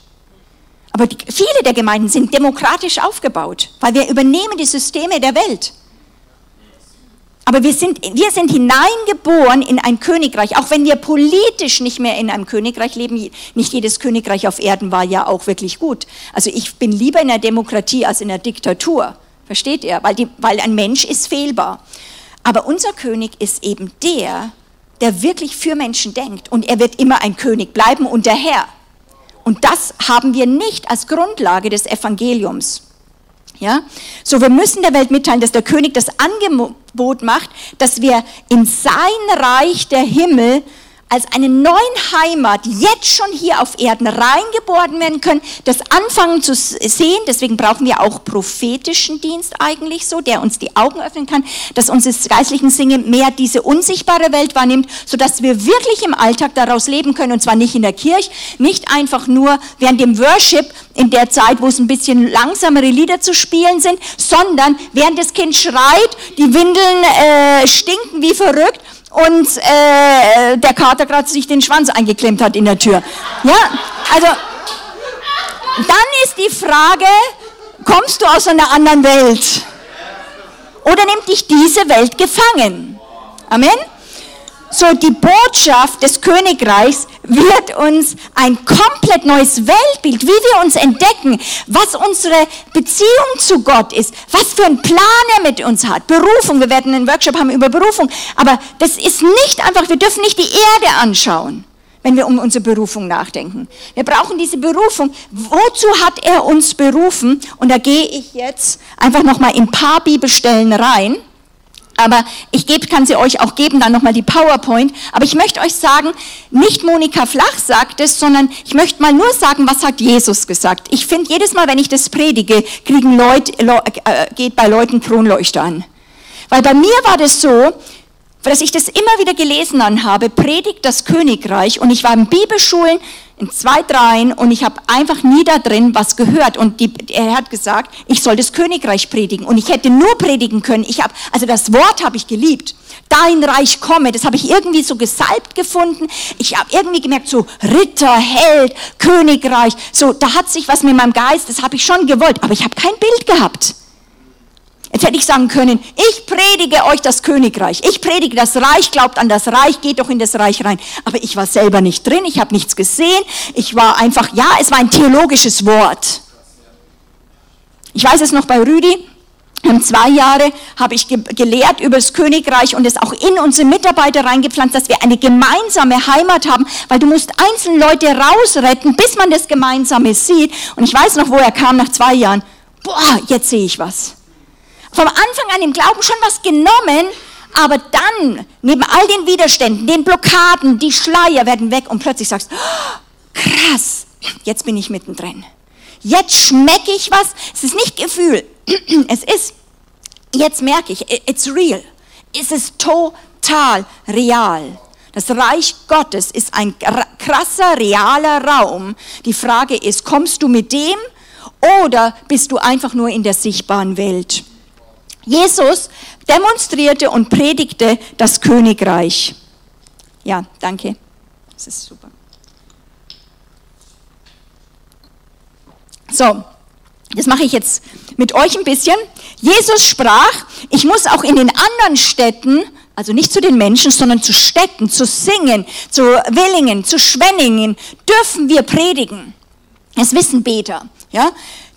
Aber die, viele der Gemeinden sind demokratisch aufgebaut, weil wir übernehmen die Systeme der Welt. Aber wir sind, wir sind hineingeboren in ein Königreich, auch wenn wir politisch nicht mehr in einem Königreich leben. Nicht jedes Königreich auf Erden war ja auch wirklich gut. Also ich bin lieber in der Demokratie als in der Diktatur. Versteht ihr? Weil, die, weil ein Mensch ist fehlbar. Aber unser König ist eben der, der wirklich für Menschen denkt. Und er wird immer ein König bleiben und der Herr. Und das haben wir nicht als Grundlage des Evangeliums. Ja? So, wir müssen der Welt mitteilen, dass der König das Angebot macht, dass wir in sein Reich der Himmel als eine neuen Heimat jetzt schon hier auf Erden reingeboren werden können, das anfangen zu sehen. Deswegen brauchen wir auch prophetischen Dienst eigentlich so, der uns die Augen öffnen kann, dass uns das geistlichen Singen mehr diese unsichtbare Welt wahrnimmt, sodass wir wirklich im Alltag daraus leben können und zwar nicht in der Kirche, nicht einfach nur während dem Worship in der Zeit, wo es ein bisschen langsamere Lieder zu spielen sind, sondern während das Kind schreit, die Windeln äh, stinken wie verrückt und äh, der Kater gerade sich den Schwanz eingeklemmt hat in der Tür. Ja, also dann ist die Frage, kommst du aus einer anderen Welt? Oder nimmt dich diese Welt gefangen? Amen? So, die Botschaft des Königreichs wird uns ein komplett neues Weltbild, wie wir uns entdecken, was unsere Beziehung zu Gott ist, was für einen Plan er mit uns hat, Berufung. Wir werden einen Workshop haben über Berufung, aber das ist nicht einfach, wir dürfen nicht die Erde anschauen, wenn wir um unsere Berufung nachdenken. Wir brauchen diese Berufung. Wozu hat er uns berufen? Und da gehe ich jetzt einfach nochmal in ein paar Bibelstellen rein. Aber ich geb, kann sie euch auch geben, dann nochmal die PowerPoint. Aber ich möchte euch sagen, nicht Monika Flach sagt es, sondern ich möchte mal nur sagen, was hat Jesus gesagt. Ich finde, jedes Mal, wenn ich das predige, kriegen Leute, äh, geht bei Leuten Kronleuchter an. Weil bei mir war das so, dass ich das immer wieder gelesen habe, predigt das Königreich und ich war in Bibelschulen, in zwei, dreien und ich habe einfach nie da drin was gehört. Und die, er hat gesagt, ich soll das Königreich predigen. Und ich hätte nur predigen können. Ich habe, also das Wort habe ich geliebt. Dein Reich komme, das habe ich irgendwie so gesalbt gefunden. Ich habe irgendwie gemerkt, so Ritter, Held, Königreich, so da hat sich was mit meinem Geist, das habe ich schon gewollt, aber ich habe kein Bild gehabt. Jetzt hätte ich sagen können, ich predige euch das Königreich. Ich predige das Reich, glaubt an das Reich, geht doch in das Reich rein. Aber ich war selber nicht drin, ich habe nichts gesehen. Ich war einfach, ja, es war ein theologisches Wort. Ich weiß es noch bei Rüdi. Zwei Jahre habe ich ge gelehrt über das Königreich und es auch in unsere Mitarbeiter reingepflanzt, dass wir eine gemeinsame Heimat haben, weil du musst einzelne Leute rausretten, bis man das Gemeinsame sieht. Und ich weiß noch, wo er kam nach zwei Jahren. Boah, jetzt sehe ich was vom Anfang an im Glauben schon was genommen, aber dann, neben all den Widerständen, den Blockaden, die Schleier werden weg und plötzlich sagst, oh, krass, jetzt bin ich mittendrin. Jetzt schmecke ich was. Es ist nicht Gefühl, <clears throat> es ist, jetzt merke ich, it's real. Es ist total real. Das Reich Gottes ist ein krasser, realer Raum. Die Frage ist, kommst du mit dem oder bist du einfach nur in der sichtbaren Welt? Jesus demonstrierte und predigte das Königreich. Ja, danke. Das ist super. So, das mache ich jetzt mit euch ein bisschen. Jesus sprach, ich muss auch in den anderen Städten, also nicht zu den Menschen, sondern zu Städten, zu Singen, zu Willingen, zu Schwenningen, dürfen wir predigen. Das wissen Beter. Ja?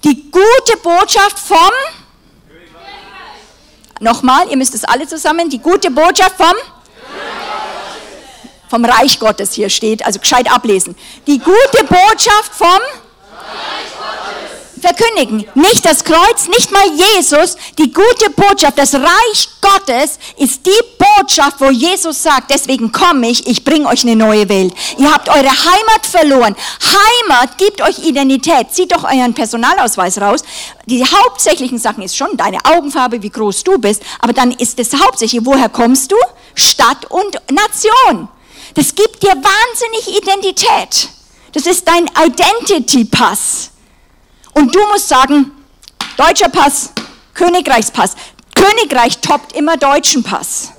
Die gute Botschaft vom Nochmal, ihr müsst es alle zusammen, die gute Botschaft vom vom Reich Gottes hier steht, also gescheit ablesen. Die gute Botschaft vom verkündigen. Nicht das Kreuz, nicht mal Jesus. Die gute Botschaft, das Reich Gottes ist die Botschaft, wo Jesus sagt, deswegen komme ich, ich bringe euch eine neue Welt. Ihr habt eure Heimat verloren. Heimat gibt euch Identität. Zieht doch euren Personalausweis raus. Die hauptsächlichen Sachen ist schon deine Augenfarbe, wie groß du bist, aber dann ist es hauptsächlich, woher kommst du? Stadt und Nation. Das gibt dir wahnsinnig Identität. Das ist dein Identity-Pass. Und du musst sagen, deutscher Pass, Königreichspass. Königreich toppt immer deutschen Pass.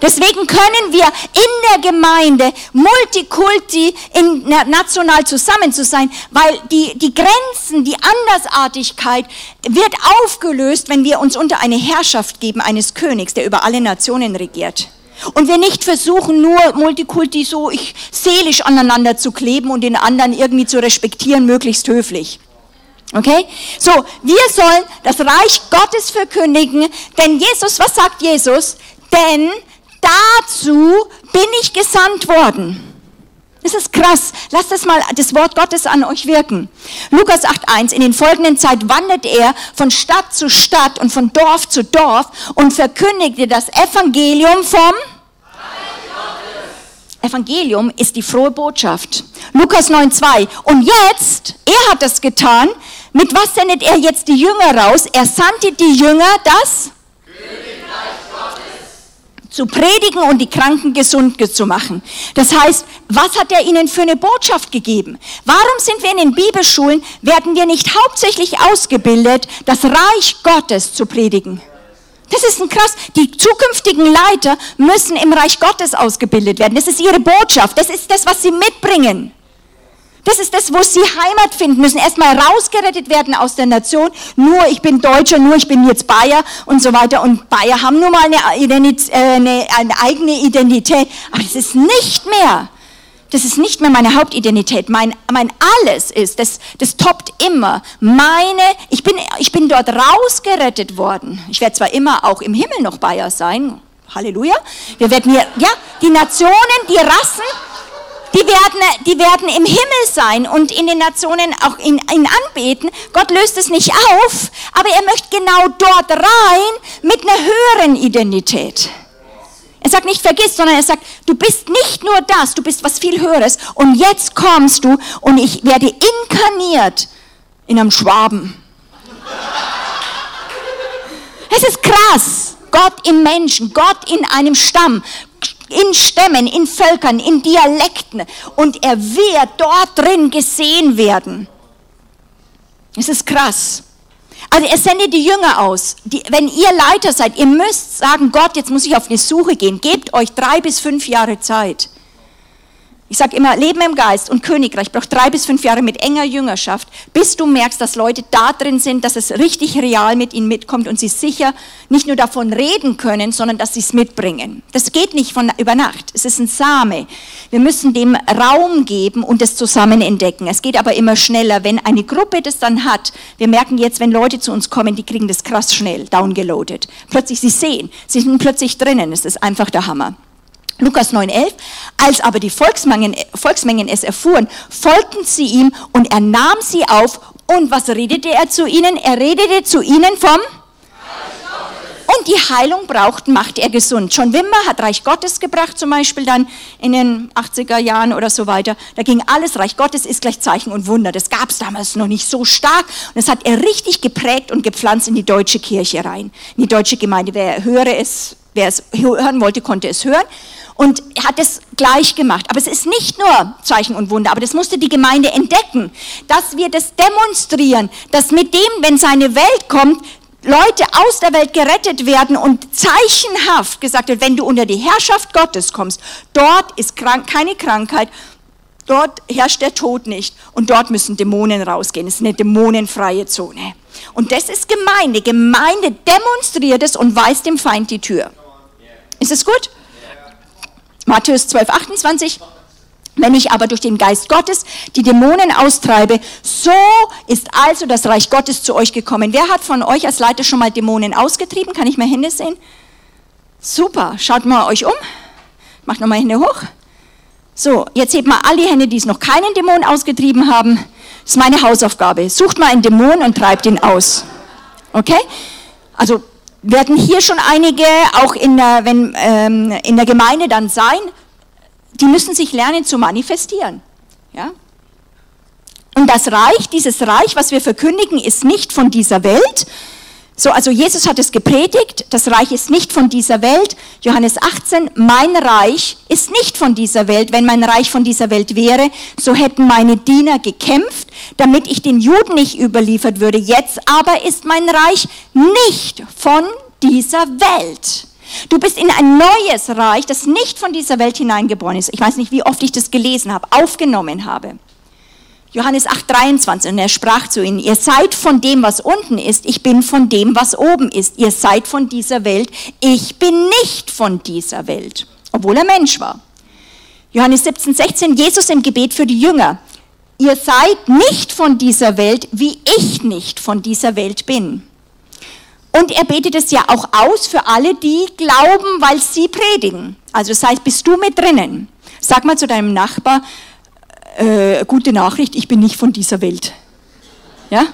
Deswegen können wir in der Gemeinde multikulti in, national zusammen zu sein, weil die, die Grenzen, die Andersartigkeit wird aufgelöst, wenn wir uns unter eine Herrschaft geben eines Königs, der über alle Nationen regiert. Und wir nicht versuchen, nur Multikulti so ich, seelisch aneinander zu kleben und den anderen irgendwie zu respektieren, möglichst höflich. Okay? So, wir sollen das Reich Gottes verkündigen, denn Jesus, was sagt Jesus? Denn dazu bin ich gesandt worden. Das ist krass. Lasst das mal das Wort Gottes an euch wirken. Lukas 8.1. In den folgenden Zeit wandert er von Stadt zu Stadt und von Dorf zu Dorf und verkündigte das Evangelium vom Evangelium ist die frohe Botschaft. Lukas 9,2. Und jetzt, er hat das getan. Mit was sendet er jetzt die Jünger raus? Er sandte die Jünger das zu predigen und die Kranken gesund zu machen. Das heißt, was hat er ihnen für eine Botschaft gegeben? Warum sind wir in den Bibelschulen, werden wir nicht hauptsächlich ausgebildet, das Reich Gottes zu predigen? Das ist ein krass. Die zukünftigen Leiter müssen im Reich Gottes ausgebildet werden. Das ist ihre Botschaft. Das ist das, was sie mitbringen. Das ist das, wo sie Heimat finden müssen. Erstmal rausgerettet werden aus der Nation. Nur ich bin Deutscher, nur ich bin jetzt Bayer und so weiter. Und Bayer haben nun mal eine, äh, eine, eine eigene Identität. Aber das ist nicht mehr. Das ist nicht mehr meine Hauptidentität. Mein, mein Alles ist, das, das toppt immer. Meine, ich bin, ich bin dort rausgerettet worden. Ich werde zwar immer auch im Himmel noch Bayer sein. Halleluja. Wir werden hier, ja, die Nationen, die Rassen, die werden, die werden im Himmel sein und in den Nationen auch ihn, ihn anbeten. Gott löst es nicht auf, aber er möchte genau dort rein mit einer höheren Identität. Er sagt nicht vergiss, sondern er sagt, du bist nicht nur das, du bist was viel Höheres und jetzt kommst du und ich werde inkarniert in einem Schwaben. Es ist krass. Gott im Menschen, Gott in einem Stamm, in Stämmen, in Völkern, in Dialekten und er wird dort drin gesehen werden. Es ist krass. Also er sendet die Jünger aus. Die, wenn ihr Leiter seid, ihr müsst sagen, Gott, jetzt muss ich auf eine Suche gehen. Gebt euch drei bis fünf Jahre Zeit. Ich sage immer, Leben im Geist und Königreich braucht drei bis fünf Jahre mit enger Jüngerschaft, bis du merkst, dass Leute da drin sind, dass es richtig real mit ihnen mitkommt und sie sicher nicht nur davon reden können, sondern dass sie es mitbringen. Das geht nicht von über Nacht. Es ist ein Same. Wir müssen dem Raum geben und es zusammen entdecken. Es geht aber immer schneller, wenn eine Gruppe das dann hat. Wir merken jetzt, wenn Leute zu uns kommen, die kriegen das krass schnell downgeloadet. Plötzlich sie sehen, sie sind plötzlich drinnen. Es ist einfach der Hammer. Lukas 9,11. Als aber die Volksmengen, Volksmengen es erfuhren, folgten sie ihm und er nahm sie auf. Und was redete er zu ihnen? Er redete zu ihnen vom und die Heilung braucht, macht er gesund. John Wimmer hat Reich Gottes gebracht, zum Beispiel dann in den 80er Jahren oder so weiter. Da ging alles, Reich Gottes ist gleich Zeichen und Wunder. Das gab es damals noch nicht so stark. Und das hat er richtig geprägt und gepflanzt in die deutsche Kirche rein, in die deutsche Gemeinde. Wer höre es, wer es hören wollte, konnte es hören und hat es gleich gemacht. Aber es ist nicht nur Zeichen und Wunder, aber das musste die Gemeinde entdecken, dass wir das demonstrieren, dass mit dem, wenn seine Welt kommt, Leute aus der Welt gerettet werden und zeichenhaft gesagt wird, wenn du unter die Herrschaft Gottes kommst, dort ist krank, keine Krankheit, dort herrscht der Tod nicht und dort müssen Dämonen rausgehen. Es ist eine dämonenfreie Zone. Und das ist Gemeinde. Gemeinde demonstriert es und weist dem Feind die Tür. Ist es gut? Matthäus 12, 28. Wenn ich aber durch den Geist Gottes die Dämonen austreibe, so ist also das Reich Gottes zu euch gekommen. Wer hat von euch als Leiter schon mal Dämonen ausgetrieben? Kann ich mal Hände sehen? Super, schaut mal euch um. Macht nochmal Hände hoch. So, jetzt hebt mal all die Hände, die es noch keinen Dämon ausgetrieben haben. Das ist meine Hausaufgabe. Sucht mal einen Dämon und treibt ihn aus. Okay? Also werden hier schon einige auch in der, wenn, ähm, in der Gemeinde dann sein, die müssen sich lernen zu manifestieren. Ja? Und das Reich, dieses Reich, was wir verkündigen, ist nicht von dieser Welt. So, also Jesus hat es gepredigt, das Reich ist nicht von dieser Welt. Johannes 18, mein Reich ist nicht von dieser Welt. Wenn mein Reich von dieser Welt wäre, so hätten meine Diener gekämpft, damit ich den Juden nicht überliefert würde. Jetzt aber ist mein Reich nicht von dieser Welt. Du bist in ein neues Reich, das nicht von dieser Welt hineingeboren ist. Ich weiß nicht, wie oft ich das gelesen habe, aufgenommen habe. Johannes 8, 23, und er sprach zu ihnen, ihr seid von dem, was unten ist, ich bin von dem, was oben ist. Ihr seid von dieser Welt, ich bin nicht von dieser Welt, obwohl er Mensch war. Johannes 17, 16, Jesus im Gebet für die Jünger. Ihr seid nicht von dieser Welt, wie ich nicht von dieser Welt bin. Und er betet es ja auch aus für alle, die glauben, weil sie predigen. Also das heißt, bist du mit drinnen. Sag mal zu deinem Nachbar, äh, gute Nachricht, ich bin nicht von dieser Welt. Ja?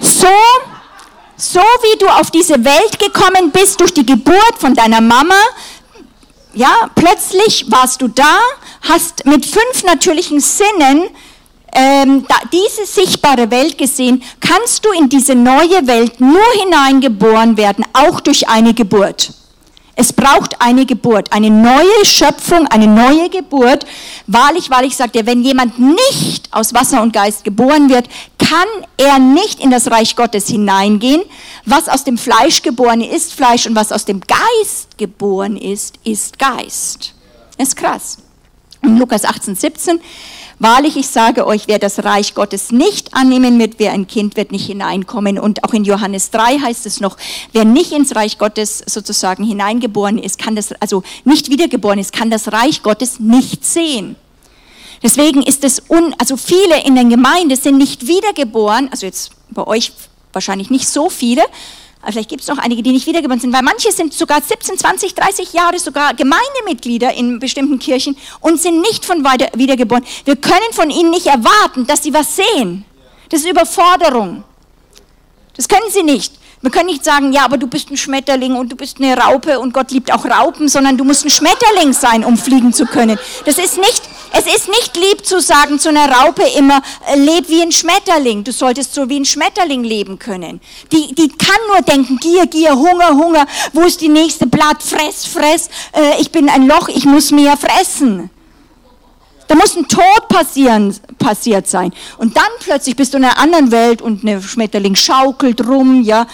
So, so wie du auf diese Welt gekommen bist durch die Geburt von deiner Mama, ja, plötzlich warst du da, hast mit fünf natürlichen Sinnen ähm, diese sichtbare Welt gesehen, kannst du in diese neue Welt nur hineingeboren werden, auch durch eine Geburt. Es braucht eine Geburt, eine neue Schöpfung, eine neue Geburt. Wahrlich, wahrlich sagt er, wenn jemand nicht aus Wasser und Geist geboren wird, kann er nicht in das Reich Gottes hineingehen. Was aus dem Fleisch geboren ist, Fleisch und was aus dem Geist geboren ist, ist Geist. Das ist krass. In Lukas 18, 17 Wahrlich, ich sage euch, wer das Reich Gottes nicht annehmen wird, wer ein Kind wird nicht hineinkommen. Und auch in Johannes 3 heißt es noch, wer nicht ins Reich Gottes sozusagen hineingeboren ist, kann das, also nicht wiedergeboren ist, kann das Reich Gottes nicht sehen. Deswegen ist es, un, also viele in der Gemeinde sind nicht wiedergeboren, also jetzt bei euch wahrscheinlich nicht so viele, aber vielleicht gibt es noch einige, die nicht wiedergeboren sind, weil manche sind sogar 17, 20, 30 Jahre sogar Gemeindemitglieder in bestimmten Kirchen und sind nicht von wiedergeboren. Wir können von ihnen nicht erwarten, dass sie was sehen. Das ist Überforderung. Das können sie nicht. Wir können nicht sagen, ja, aber du bist ein Schmetterling und du bist eine Raupe und Gott liebt auch Raupen, sondern du musst ein Schmetterling sein, um fliegen zu können. Das ist nicht, es ist nicht lieb zu sagen zu einer Raupe immer, äh, leb wie ein Schmetterling. Du solltest so wie ein Schmetterling leben können. Die, die kann nur denken, Gier, Gier, Hunger, Hunger, wo ist die nächste Blatt, fress, fress, äh, ich bin ein Loch, ich muss mehr fressen. Da muss ein Tod passieren, passiert sein. Und dann plötzlich bist du in einer anderen Welt und eine Schmetterling schaukelt rum, ja.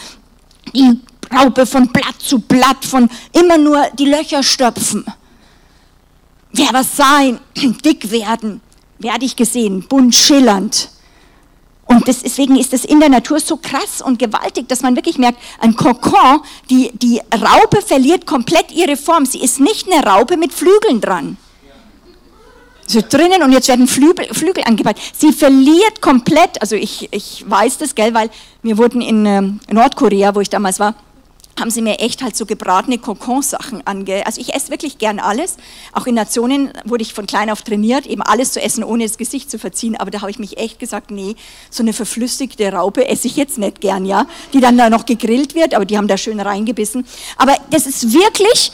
Die Raupe von Blatt zu Blatt, von immer nur die Löcher stopfen. Wer was sein, <clears throat> dick werden, werde ich gesehen, bunt schillernd. Und das, deswegen ist es in der Natur so krass und gewaltig, dass man wirklich merkt, ein Kokon, die, die Raupe verliert komplett ihre Form. Sie ist nicht eine Raupe mit Flügeln dran so drinnen und jetzt werden Flügel, Flügel angebaut. Sie verliert komplett, also ich, ich weiß das, gell, weil wir wurden in äh, Nordkorea, wo ich damals war, haben sie mir echt halt so gebratene Kokon-Sachen ange... Also ich esse wirklich gern alles. Auch in Nationen wurde ich von klein auf trainiert, eben alles zu essen, ohne das Gesicht zu verziehen. Aber da habe ich mich echt gesagt, nee, so eine verflüssigte Raupe esse ich jetzt nicht gern, ja. Die dann da noch gegrillt wird, aber die haben da schön reingebissen. Aber das ist wirklich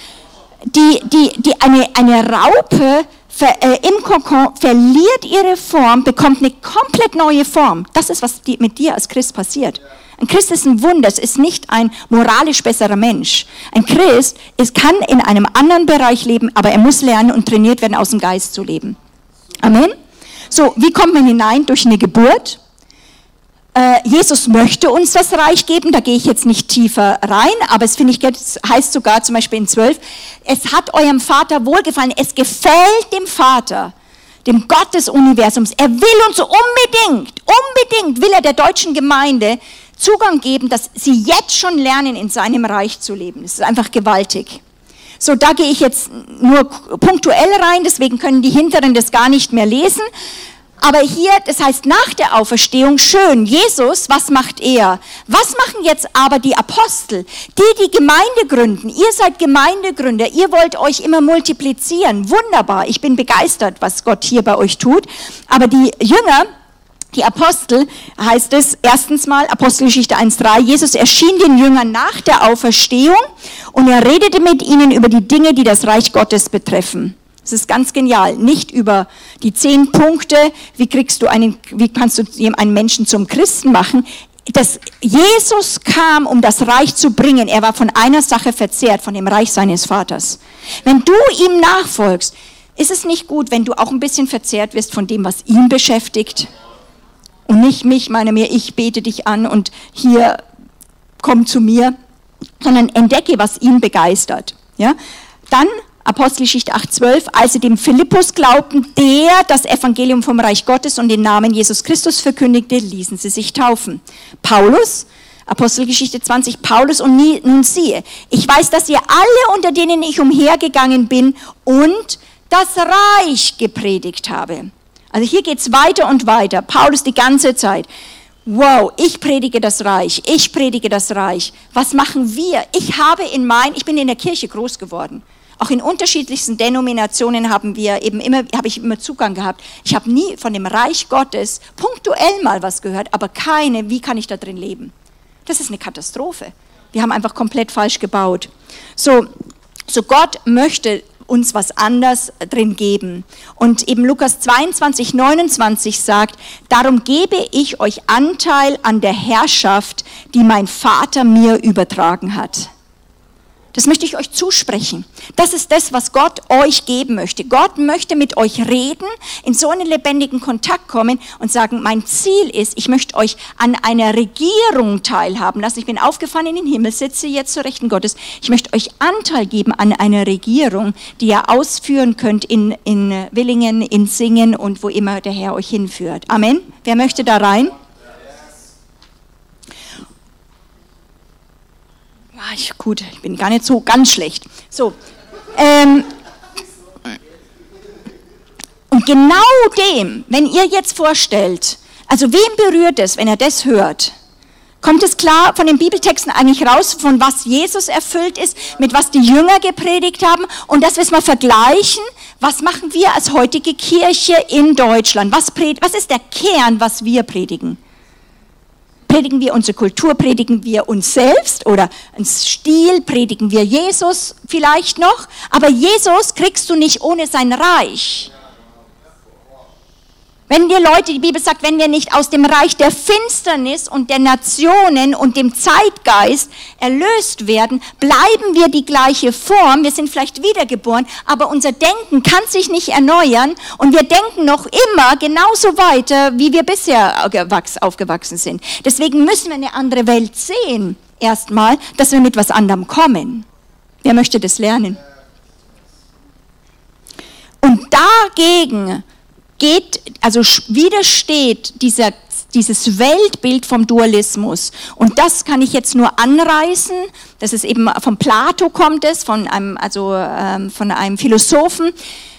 die, die, die, eine, eine Raupe, ver, äh, im Kokon verliert ihre Form, bekommt eine komplett neue Form. Das ist, was die, mit dir als Christ passiert. Ein Christ ist ein Wunder, es ist nicht ein moralisch besserer Mensch. Ein Christ ist, kann in einem anderen Bereich leben, aber er muss lernen und trainiert werden, aus dem Geist zu leben. Amen. So, wie kommt man hinein? Durch eine Geburt. Äh, Jesus möchte uns das Reich geben, da gehe ich jetzt nicht tiefer rein, aber es finde ich, heißt sogar zum Beispiel in 12, es hat eurem Vater wohlgefallen, es gefällt dem Vater, dem Gott des Universums, er will uns unbedingt, unbedingt will er der deutschen Gemeinde Zugang geben, dass sie jetzt schon lernen, in seinem Reich zu leben. Das ist einfach gewaltig. So, da gehe ich jetzt nur punktuell rein, deswegen können die Hinteren das gar nicht mehr lesen. Aber hier, das heißt nach der Auferstehung, schön, Jesus, was macht er? Was machen jetzt aber die Apostel? Die, die Gemeinde gründen. Ihr seid Gemeindegründer. Ihr wollt euch immer multiplizieren. Wunderbar. Ich bin begeistert, was Gott hier bei euch tut. Aber die Jünger, die Apostel heißt es erstens mal, Apostelgeschichte 1.3, Jesus erschien den Jüngern nach der Auferstehung und er redete mit ihnen über die Dinge, die das Reich Gottes betreffen. Das ist ganz genial. Nicht über die zehn Punkte, wie kriegst du einen, wie kannst du einen Menschen zum Christen machen. Dass Jesus kam, um das Reich zu bringen. Er war von einer Sache verzehrt, von dem Reich seines Vaters. Wenn du ihm nachfolgst, ist es nicht gut, wenn du auch ein bisschen verzehrt wirst von dem, was ihn beschäftigt. Und nicht mich, meine mir, ich bete dich an und hier komm zu mir, sondern entdecke, was ihn begeistert. Ja? Dann Apostelgeschichte 8,12, als sie dem Philippus glaubten, der das Evangelium vom Reich Gottes und den Namen Jesus Christus verkündigte, ließen sie sich taufen. Paulus, Apostelgeschichte 20, Paulus und nun siehe, ich weiß, dass ihr alle, unter denen ich umhergegangen bin und das Reich gepredigt habe. Also hier geht's weiter und weiter. Paulus die ganze Zeit. Wow, ich predige das Reich, ich predige das Reich. Was machen wir? Ich habe in mein, ich bin in der Kirche groß geworden. Auch in unterschiedlichsten Denominationen haben wir eben immer, habe ich immer Zugang gehabt. Ich habe nie von dem Reich Gottes punktuell mal was gehört, aber keine, wie kann ich da drin leben? Das ist eine Katastrophe. Wir haben einfach komplett falsch gebaut. So, so Gott möchte uns was anders drin geben. Und eben Lukas 22, 29 sagt, darum gebe ich euch Anteil an der Herrschaft, die mein Vater mir übertragen hat. Das möchte ich euch zusprechen. Das ist das, was Gott euch geben möchte. Gott möchte mit euch reden, in so einen lebendigen Kontakt kommen und sagen, mein Ziel ist, ich möchte euch an einer Regierung teilhaben lassen. Ich bin aufgefahren in den Himmel, sitze jetzt zur Rechten Gottes. Ich möchte euch Anteil geben an einer Regierung, die ihr ausführen könnt in, in Willingen, in Singen und wo immer der Herr euch hinführt. Amen. Wer möchte da rein? Ah, ich, gut, ich bin gar nicht so ganz schlecht. So. Ähm, und genau dem, wenn ihr jetzt vorstellt, also wem berührt es, wenn er das hört? Kommt es klar von den Bibeltexten eigentlich raus, von was Jesus erfüllt ist, mit was die Jünger gepredigt haben? Und dass wir es mal vergleichen, was machen wir als heutige Kirche in Deutschland? Was, was ist der Kern, was wir predigen? Predigen wir unsere Kultur, predigen wir uns selbst oder einen Stil, predigen wir Jesus vielleicht noch, aber Jesus kriegst du nicht ohne sein Reich. Wenn wir Leute, die Bibel sagt, wenn wir nicht aus dem Reich der Finsternis und der Nationen und dem Zeitgeist erlöst werden, bleiben wir die gleiche Form. Wir sind vielleicht wiedergeboren, aber unser Denken kann sich nicht erneuern und wir denken noch immer genauso weiter, wie wir bisher aufgewachsen sind. Deswegen müssen wir eine andere Welt sehen, erstmal, dass wir mit was anderem kommen. Wer möchte das lernen? Und dagegen geht, also widersteht dieser, dieses Weltbild vom Dualismus. Und das kann ich jetzt nur anreißen. Das ist eben von Plato kommt es, von einem, also ähm, von einem Philosophen.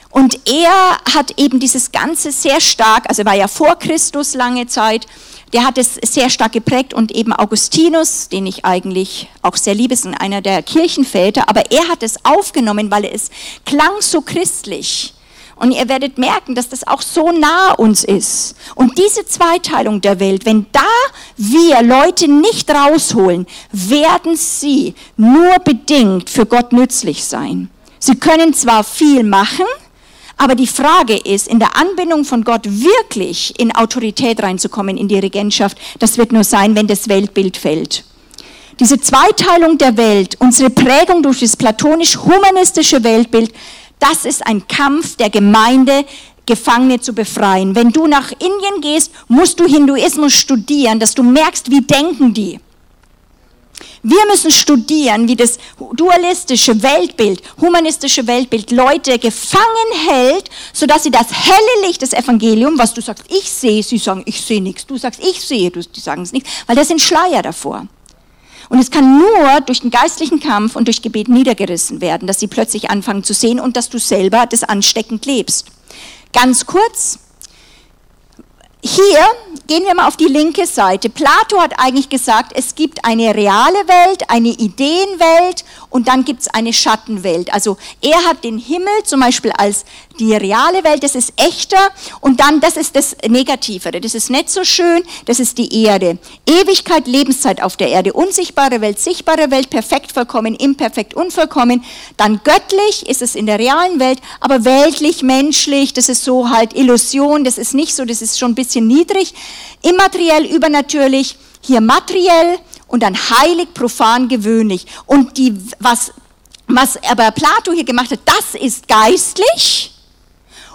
Und er hat eben dieses Ganze sehr stark, also war ja vor Christus lange Zeit, der hat es sehr stark geprägt und eben Augustinus, den ich eigentlich auch sehr liebe, ist einer der Kirchenväter, aber er hat es aufgenommen, weil es klang so christlich. Und ihr werdet merken, dass das auch so nah uns ist. Und diese Zweiteilung der Welt, wenn da wir Leute nicht rausholen, werden sie nur bedingt für Gott nützlich sein. Sie können zwar viel machen, aber die Frage ist, in der Anbindung von Gott wirklich in Autorität reinzukommen, in die Regentschaft, das wird nur sein, wenn das Weltbild fällt. Diese Zweiteilung der Welt, unsere Prägung durch das platonisch-humanistische Weltbild, das ist ein Kampf der Gemeinde, Gefangene zu befreien. Wenn du nach Indien gehst, musst du Hinduismus studieren, dass du merkst, wie denken die. Wir müssen studieren, wie das dualistische Weltbild, humanistische Weltbild Leute gefangen hält, sodass sie das helle Licht des Evangeliums, was du sagst, ich sehe, sie sagen, ich sehe nichts. Du sagst, ich sehe, du, die sagen es nicht, weil das sind Schleier davor. Und es kann nur durch den geistlichen Kampf und durch Gebet niedergerissen werden, dass sie plötzlich anfangen zu sehen und dass du selber das ansteckend lebst. Ganz kurz, hier gehen wir mal auf die linke Seite. Plato hat eigentlich gesagt, es gibt eine reale Welt, eine Ideenwelt und dann gibt es eine Schattenwelt. Also er hat den Himmel zum Beispiel als die reale Welt, das ist echter und dann, das ist das Negativere, das ist nicht so schön, das ist die Erde. Ewigkeit, Lebenszeit auf der Erde, unsichtbare Welt, sichtbare Welt, perfekt, vollkommen, imperfekt, unvollkommen. Dann göttlich ist es in der realen Welt, aber weltlich, menschlich, das ist so halt Illusion, das ist nicht so, das ist schon ein bisschen niedrig. Immateriell, übernatürlich, hier materiell, und dann heilig, profan, gewöhnlich. Und die, was, was aber Plato hier gemacht hat, das ist geistlich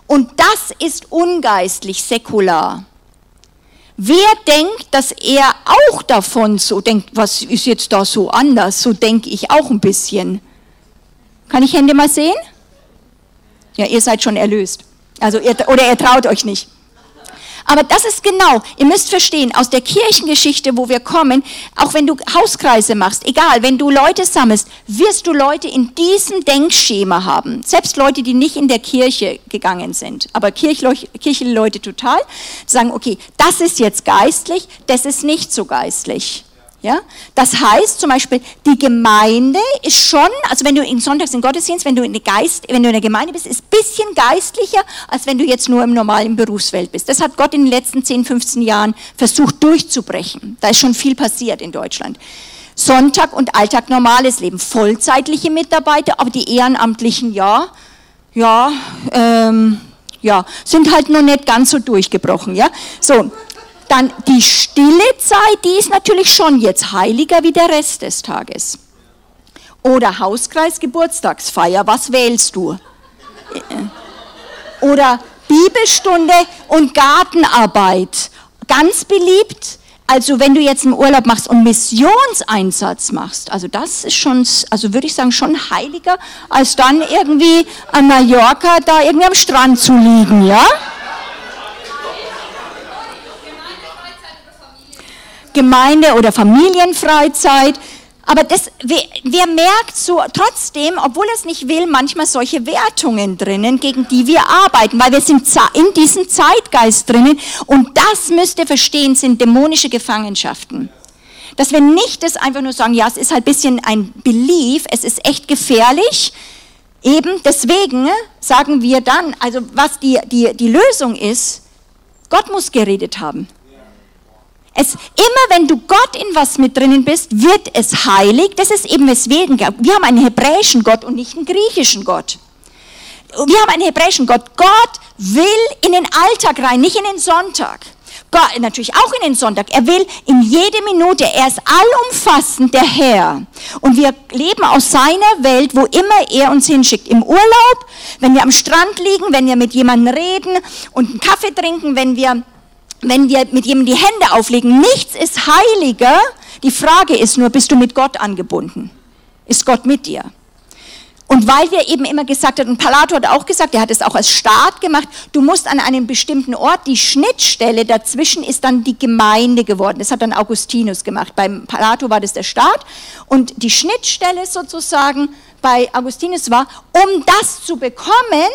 und das ist ungeistlich, säkular. Wer denkt, dass er auch davon so denkt, was ist jetzt da so anders, so denke ich auch ein bisschen. Kann ich Hände mal sehen? Ja, ihr seid schon erlöst. Also ihr, oder ihr traut euch nicht. Aber das ist genau, ihr müsst verstehen, aus der Kirchengeschichte, wo wir kommen, auch wenn du Hauskreise machst, egal, wenn du Leute sammelst, wirst du Leute in diesem Denkschema haben. Selbst Leute, die nicht in der Kirche gegangen sind, aber Kirchenleute total, sagen, okay, das ist jetzt geistlich, das ist nicht so geistlich. Ja? Das heißt zum Beispiel, die Gemeinde ist schon, also wenn du in Sonntags in Gottesdienst, wenn du in der Geist, wenn du in der Gemeinde bist, ist ein bisschen geistlicher, als wenn du jetzt nur im normalen Berufsfeld bist. Das hat Gott in den letzten 10, 15 Jahren versucht durchzubrechen. Da ist schon viel passiert in Deutschland. Sonntag und Alltag normales Leben. Vollzeitliche Mitarbeiter, aber die Ehrenamtlichen ja, ja, ähm, ja, sind halt noch nicht ganz so durchgebrochen, ja. So, dann die stille Zeit, die ist natürlich schon jetzt heiliger wie der Rest des Tages. Oder Hauskreis Geburtstagsfeier, was wählst du? Oder Bibelstunde und Gartenarbeit, ganz beliebt. Also wenn du jetzt einen Urlaub machst und Missionseinsatz machst, also das ist schon, also würde ich sagen, schon heiliger, als dann irgendwie an Mallorca da irgendwie am Strand zu liegen, ja? Gemeinde- oder Familienfreizeit. Aber das, wer, wer, merkt so trotzdem, obwohl er es nicht will, manchmal solche Wertungen drinnen, gegen die wir arbeiten, weil wir sind in diesem Zeitgeist drinnen und das müsst ihr verstehen, sind dämonische Gefangenschaften. Dass wir nicht das einfach nur sagen, ja, es ist halt ein bisschen ein Belief, es ist echt gefährlich. Eben deswegen sagen wir dann, also was die, die, die Lösung ist, Gott muss geredet haben. Es, immer wenn du Gott in was mit drinnen bist, wird es heilig. Das ist eben weswegen. Wir haben einen hebräischen Gott und nicht einen griechischen Gott. Wir haben einen hebräischen Gott. Gott will in den Alltag rein, nicht in den Sonntag. Gott, natürlich auch in den Sonntag. Er will in jede Minute, er ist allumfassend der Herr. Und wir leben aus seiner Welt, wo immer er uns hinschickt. Im Urlaub, wenn wir am Strand liegen, wenn wir mit jemandem reden und einen Kaffee trinken, wenn wir wenn wir mit jemandem die Hände auflegen, nichts ist heiliger. Die Frage ist nur, bist du mit Gott angebunden? Ist Gott mit dir? Und weil wir eben immer gesagt haben, und Palato hat auch gesagt, er hat es auch als Staat gemacht, du musst an einem bestimmten Ort, die Schnittstelle dazwischen ist dann die Gemeinde geworden. Das hat dann Augustinus gemacht. Beim Palato war das der Staat. Und die Schnittstelle sozusagen bei Augustinus war, um das zu bekommen,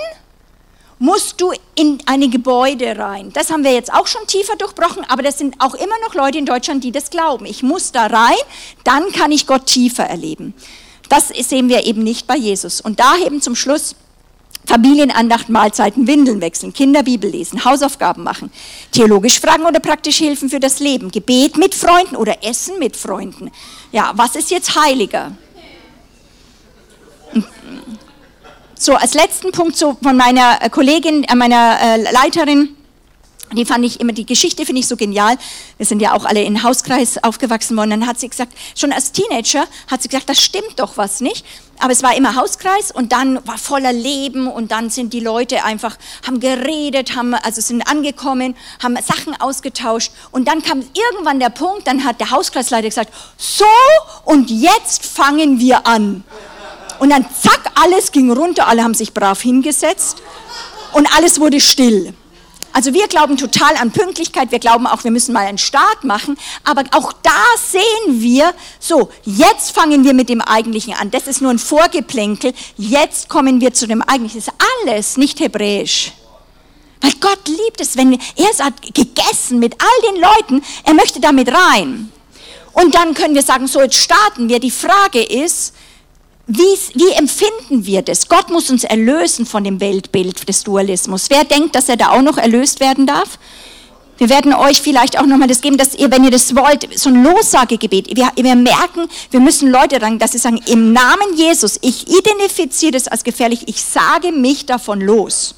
musst du in eine Gebäude rein. Das haben wir jetzt auch schon tiefer durchbrochen, aber das sind auch immer noch Leute in Deutschland, die das glauben. Ich muss da rein, dann kann ich Gott tiefer erleben. Das sehen wir eben nicht bei Jesus. Und da eben zum Schluss Familienandacht, Mahlzeiten, Windeln wechseln, Kinderbibel lesen, Hausaufgaben machen, theologisch fragen oder praktisch Hilfen für das Leben, Gebet mit Freunden oder Essen mit Freunden. Ja, was ist jetzt heiliger? So, als letzten Punkt so von meiner äh, Kollegin, äh, meiner äh, Leiterin, die fand ich immer, die Geschichte finde ich so genial. Wir sind ja auch alle in Hauskreis aufgewachsen worden. Dann hat sie gesagt, schon als Teenager hat sie gesagt, das stimmt doch was nicht. Aber es war immer Hauskreis und dann war voller Leben und dann sind die Leute einfach, haben geredet, haben, also sind angekommen, haben Sachen ausgetauscht und dann kam irgendwann der Punkt, dann hat der Hauskreisleiter gesagt, so und jetzt fangen wir an. Und dann zack, alles ging runter, alle haben sich brav hingesetzt und alles wurde still. Also wir glauben total an Pünktlichkeit, wir glauben auch, wir müssen mal einen Start machen, aber auch da sehen wir, so, jetzt fangen wir mit dem Eigentlichen an. Das ist nur ein Vorgeplänkel, jetzt kommen wir zu dem Eigentlichen. Das ist alles nicht hebräisch. Weil Gott liebt es, wenn er hat gegessen mit all den Leuten, er möchte damit rein. Und dann können wir sagen, so jetzt starten wir. Die Frage ist, wie, wie, empfinden wir das? Gott muss uns erlösen von dem Weltbild des Dualismus. Wer denkt, dass er da auch noch erlöst werden darf? Wir werden euch vielleicht auch nochmal das geben, dass ihr, wenn ihr das wollt, so ein Lossagegebet, wir, wir merken, wir müssen Leute dran, dass sie sagen, im Namen Jesus, ich identifiziere das als gefährlich, ich sage mich davon los.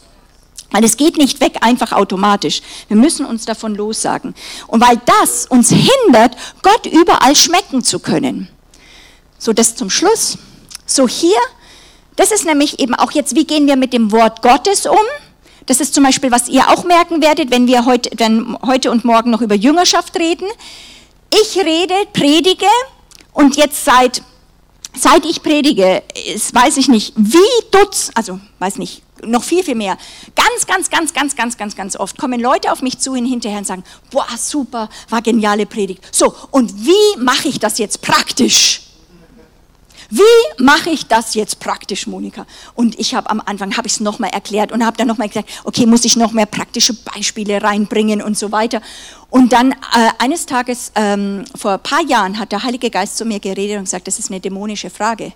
Weil es geht nicht weg einfach automatisch. Wir müssen uns davon lossagen. Und weil das uns hindert, Gott überall schmecken zu können. So, das zum Schluss. So hier, das ist nämlich eben auch jetzt, wie gehen wir mit dem Wort Gottes um? Das ist zum Beispiel, was ihr auch merken werdet, wenn wir heute, wenn heute und morgen noch über Jüngerschaft reden. Ich rede, predige und jetzt seit, seit ich predige, ist, weiß ich nicht, wie Dutzend, also weiß nicht, noch viel, viel mehr. Ganz, ganz, ganz, ganz, ganz, ganz, ganz oft kommen Leute auf mich zu hin hinterher und sagen, boah, super, war geniale Predigt. So, und wie mache ich das jetzt praktisch? Wie mache ich das jetzt praktisch, Monika? Und ich habe am Anfang habe ich es nochmal erklärt und habe dann nochmal gesagt, okay, muss ich noch mehr praktische Beispiele reinbringen und so weiter. Und dann äh, eines Tages ähm, vor ein paar Jahren hat der Heilige Geist zu mir geredet und gesagt, das ist eine dämonische Frage.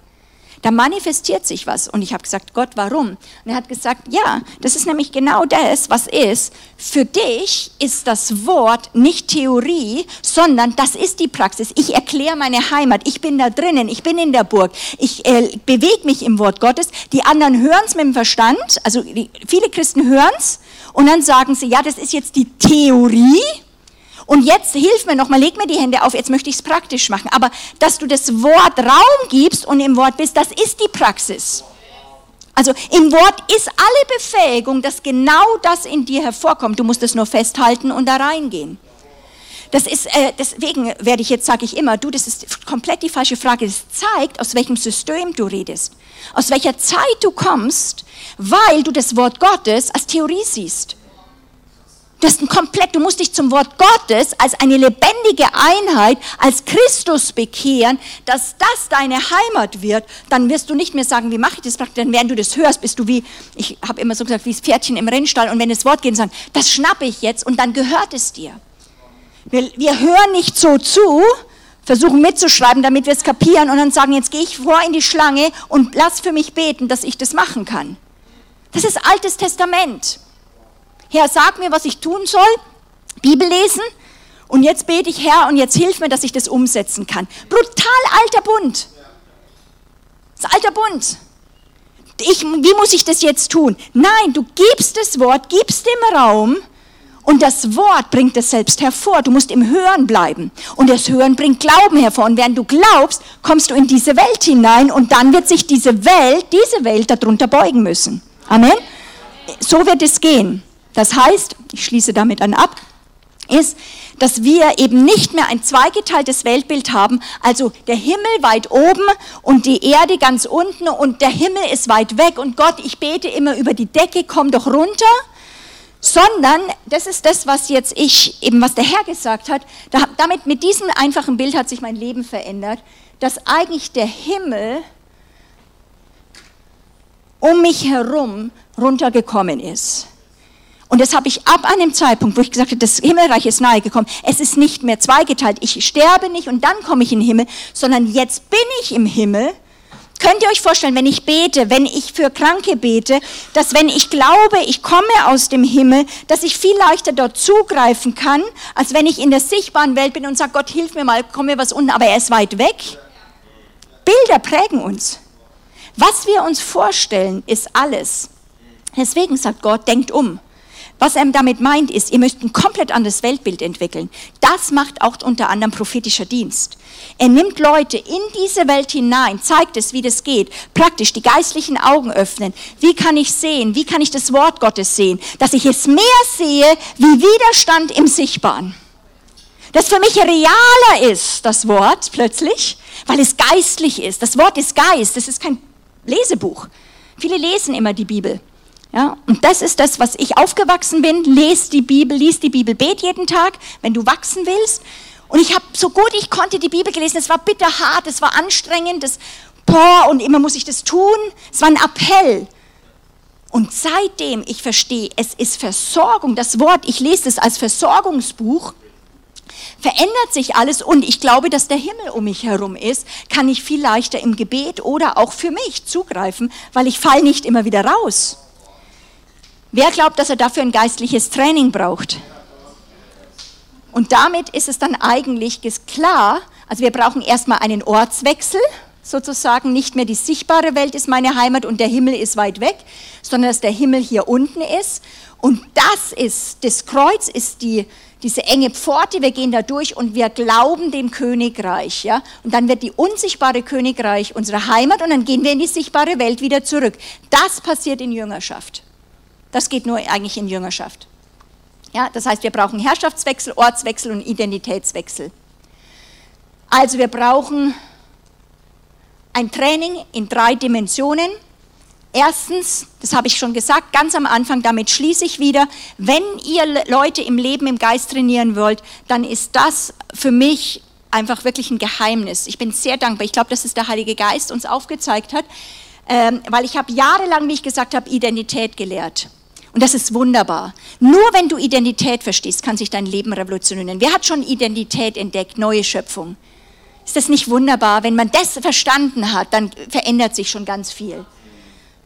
Da manifestiert sich was. Und ich habe gesagt, Gott, warum? Und er hat gesagt, ja, das ist nämlich genau das, was ist. Für dich ist das Wort nicht Theorie, sondern das ist die Praxis. Ich erkläre meine Heimat. Ich bin da drinnen. Ich bin in der Burg. Ich äh, bewege mich im Wort Gottes. Die anderen hören es mit dem Verstand. Also die, viele Christen hören es. Und dann sagen sie, ja, das ist jetzt die Theorie. Und jetzt hilf mir nochmal, leg mir die Hände auf, jetzt möchte ich es praktisch machen. Aber dass du das Wort Raum gibst und im Wort bist, das ist die Praxis. Also im Wort ist alle Befähigung, dass genau das in dir hervorkommt. Du musst es nur festhalten und da reingehen. Das ist, äh, deswegen werde ich jetzt, sage ich immer, du, das ist komplett die falsche Frage. Das zeigt, aus welchem System du redest, aus welcher Zeit du kommst, weil du das Wort Gottes als Theorie siehst. Das ist ein komplett, du musst dich zum Wort Gottes als eine lebendige Einheit, als Christus bekehren, dass das deine Heimat wird. Dann wirst du nicht mehr sagen, wie mache ich das praktisch? Denn während du das hörst, bist du wie, ich habe immer so gesagt, wie das Pferdchen im Rennstall. Und wenn das Wort geht, sagen, das schnappe ich jetzt und dann gehört es dir. Wir, wir hören nicht so zu, versuchen mitzuschreiben, damit wir es kapieren und dann sagen, jetzt gehe ich vor in die Schlange und lass für mich beten, dass ich das machen kann. Das ist Altes Testament. Herr, sag mir, was ich tun soll. Bibel lesen. Und jetzt bete ich, Herr, und jetzt hilf mir, dass ich das umsetzen kann. Brutal alter Bund. Das alter Bund. Ich, wie muss ich das jetzt tun? Nein, du gibst das Wort, gibst dem Raum und das Wort bringt es selbst hervor. Du musst im Hören bleiben. Und das Hören bringt Glauben hervor. Und während du glaubst, kommst du in diese Welt hinein und dann wird sich diese Welt, diese Welt darunter beugen müssen. Amen? So wird es gehen. Das heißt, ich schließe damit an ab, ist, dass wir eben nicht mehr ein zweigeteiltes Weltbild haben, also der Himmel weit oben und die Erde ganz unten und der Himmel ist weit weg und Gott, ich bete immer über die Decke, komm doch runter, sondern das ist das, was jetzt ich, eben was der Herr gesagt hat, damit mit diesem einfachen Bild hat sich mein Leben verändert, dass eigentlich der Himmel um mich herum runtergekommen ist. Und das habe ich ab einem Zeitpunkt, wo ich gesagt habe, das Himmelreich ist nahe gekommen. Es ist nicht mehr zweigeteilt. Ich sterbe nicht und dann komme ich in den Himmel, sondern jetzt bin ich im Himmel. Könnt ihr euch vorstellen, wenn ich bete, wenn ich für Kranke bete, dass wenn ich glaube, ich komme aus dem Himmel, dass ich viel leichter dort zugreifen kann, als wenn ich in der sichtbaren Welt bin und sage, Gott, hilf mir mal, komm mir was unten, aber er ist weit weg. Bilder prägen uns. Was wir uns vorstellen, ist alles. Deswegen sagt Gott, denkt um. Was er damit meint, ist, ihr müsst ein komplett anderes Weltbild entwickeln. Das macht auch unter anderem prophetischer Dienst. Er nimmt Leute in diese Welt hinein, zeigt es, wie das geht, praktisch die geistlichen Augen öffnen. Wie kann ich sehen? Wie kann ich das Wort Gottes sehen? Dass ich es mehr sehe wie Widerstand im Sichtbaren. Das für mich realer ist, das Wort plötzlich, weil es geistlich ist. Das Wort ist Geist, das ist kein Lesebuch. Viele lesen immer die Bibel. Ja, und das ist das, was ich aufgewachsen bin. Lies die Bibel, lies die Bibel, bet jeden Tag, wenn du wachsen willst. Und ich habe so gut ich konnte die Bibel gelesen. Es war bitterhart, es war anstrengend, das, boah, und immer muss ich das tun. Es war ein Appell. Und seitdem ich verstehe, es ist Versorgung, das Wort, ich lese es als Versorgungsbuch, verändert sich alles und ich glaube, dass der Himmel um mich herum ist, kann ich viel leichter im Gebet oder auch für mich zugreifen, weil ich fall nicht immer wieder raus. Wer glaubt, dass er dafür ein geistliches Training braucht? Und damit ist es dann eigentlich klar, also wir brauchen erstmal einen Ortswechsel, sozusagen nicht mehr die sichtbare Welt ist meine Heimat und der Himmel ist weit weg, sondern dass der Himmel hier unten ist. Und das ist, das Kreuz ist die, diese enge Pforte, wir gehen da durch und wir glauben dem Königreich. Ja? Und dann wird die unsichtbare Königreich unsere Heimat und dann gehen wir in die sichtbare Welt wieder zurück. Das passiert in Jüngerschaft. Das geht nur eigentlich in Jüngerschaft. Ja, das heißt, wir brauchen Herrschaftswechsel, Ortswechsel und Identitätswechsel. Also wir brauchen ein Training in drei Dimensionen. Erstens, das habe ich schon gesagt, ganz am Anfang, damit schließe ich wieder, wenn ihr Leute im Leben im Geist trainieren wollt, dann ist das für mich einfach wirklich ein Geheimnis. Ich bin sehr dankbar. Ich glaube, dass es der Heilige Geist uns aufgezeigt hat, ähm, weil ich habe jahrelang, wie ich gesagt habe, Identität gelehrt. Und das ist wunderbar. Nur wenn du Identität verstehst, kann sich dein Leben revolutionieren. Wer hat schon Identität entdeckt, neue Schöpfung? Ist das nicht wunderbar? Wenn man das verstanden hat, dann verändert sich schon ganz viel.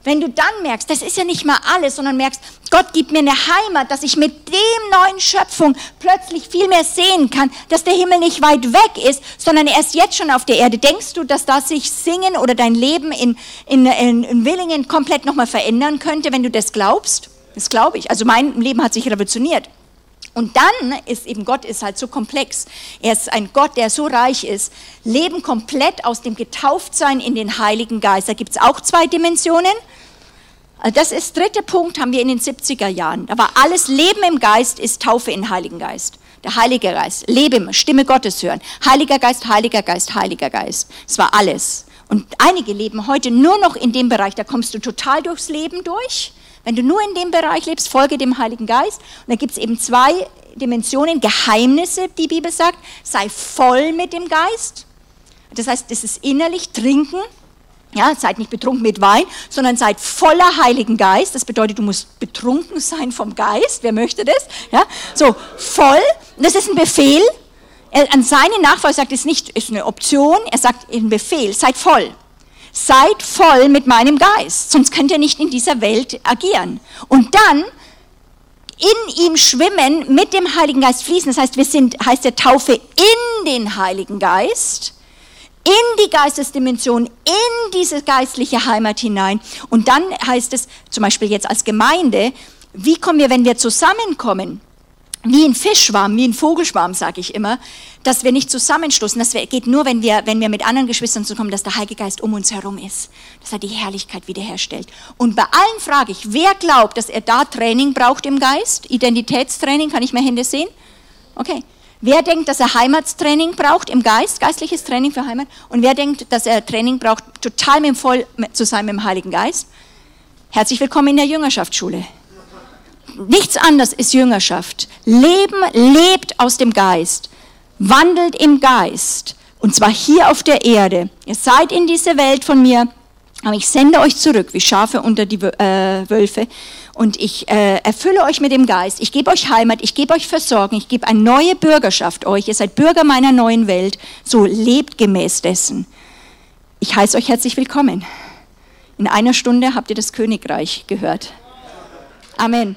Wenn du dann merkst, das ist ja nicht mal alles, sondern merkst, Gott gibt mir eine Heimat, dass ich mit dem neuen Schöpfung plötzlich viel mehr sehen kann, dass der Himmel nicht weit weg ist, sondern er ist jetzt schon auf der Erde. Denkst du, dass das sich Singen oder dein Leben in, in, in, in Willingen komplett nochmal verändern könnte, wenn du das glaubst? Das glaube ich. Also mein Leben hat sich revolutioniert. Und dann ist eben Gott ist halt so komplex. Er ist ein Gott, der so reich ist. Leben komplett aus dem Getauftsein in den Heiligen Geist. Da gibt es auch zwei Dimensionen. Also das ist dritte Punkt, haben wir in den 70er Jahren. Da war alles Leben im Geist, ist Taufe in Heiligen Geist. Der Heilige Geist, Leben, Stimme Gottes hören. Heiliger Geist, Heiliger Geist, Heiliger Geist. Es war alles. Und einige leben heute nur noch in dem Bereich, da kommst du total durchs Leben durch wenn du nur in dem Bereich lebst, folge dem Heiligen Geist. Und da gibt es eben zwei Dimensionen, Geheimnisse, die Bibel sagt. Sei voll mit dem Geist. Das heißt, das ist innerlich trinken. Ja, seid nicht betrunken mit Wein, sondern seid voller Heiligen Geist. Das bedeutet, du musst betrunken sein vom Geist. Wer möchte das? Ja, so voll. Das ist ein Befehl. Er, an seine Nachfolger sagt es nicht, ist eine Option. Er sagt ein Befehl. Seid voll seid voll mit meinem Geist, sonst könnt ihr nicht in dieser Welt agieren. Und dann in ihm schwimmen, mit dem Heiligen Geist fließen. Das heißt, wir sind, heißt der Taufe in den Heiligen Geist, in die Geistesdimension, in diese geistliche Heimat hinein. Und dann heißt es, zum Beispiel jetzt als Gemeinde, wie kommen wir, wenn wir zusammenkommen? Wie ein Fischschwarm, wie ein Vogelschwarm, sage ich immer, dass wir nicht zusammenstoßen. Das geht nur, wenn wir, wenn wir mit anderen Geschwistern zukommen, dass der Heilige Geist um uns herum ist, dass er die Herrlichkeit wiederherstellt. Und bei allen frage ich, wer glaubt, dass er da Training braucht im Geist? Identitätstraining, kann ich mehr Hände sehen? Okay. Wer denkt, dass er Heimatstraining braucht im Geist, geistliches Training für Heimat? Und wer denkt, dass er Training braucht, total mit voll zu sein mit dem Heiligen Geist? Herzlich willkommen in der Jüngerschaftsschule nichts anderes ist Jüngerschaft. Leben lebt aus dem Geist, wandelt im Geist. Und zwar hier auf der Erde. Ihr seid in diese Welt von mir, aber ich sende euch zurück wie Schafe unter die äh, Wölfe. Und ich äh, erfülle euch mit dem Geist. Ich gebe euch Heimat, ich gebe euch Versorgung, ich gebe eine neue Bürgerschaft euch. Ihr seid Bürger meiner neuen Welt. So lebt gemäß dessen. Ich heiße euch herzlich willkommen. In einer Stunde habt ihr das Königreich gehört. Amen.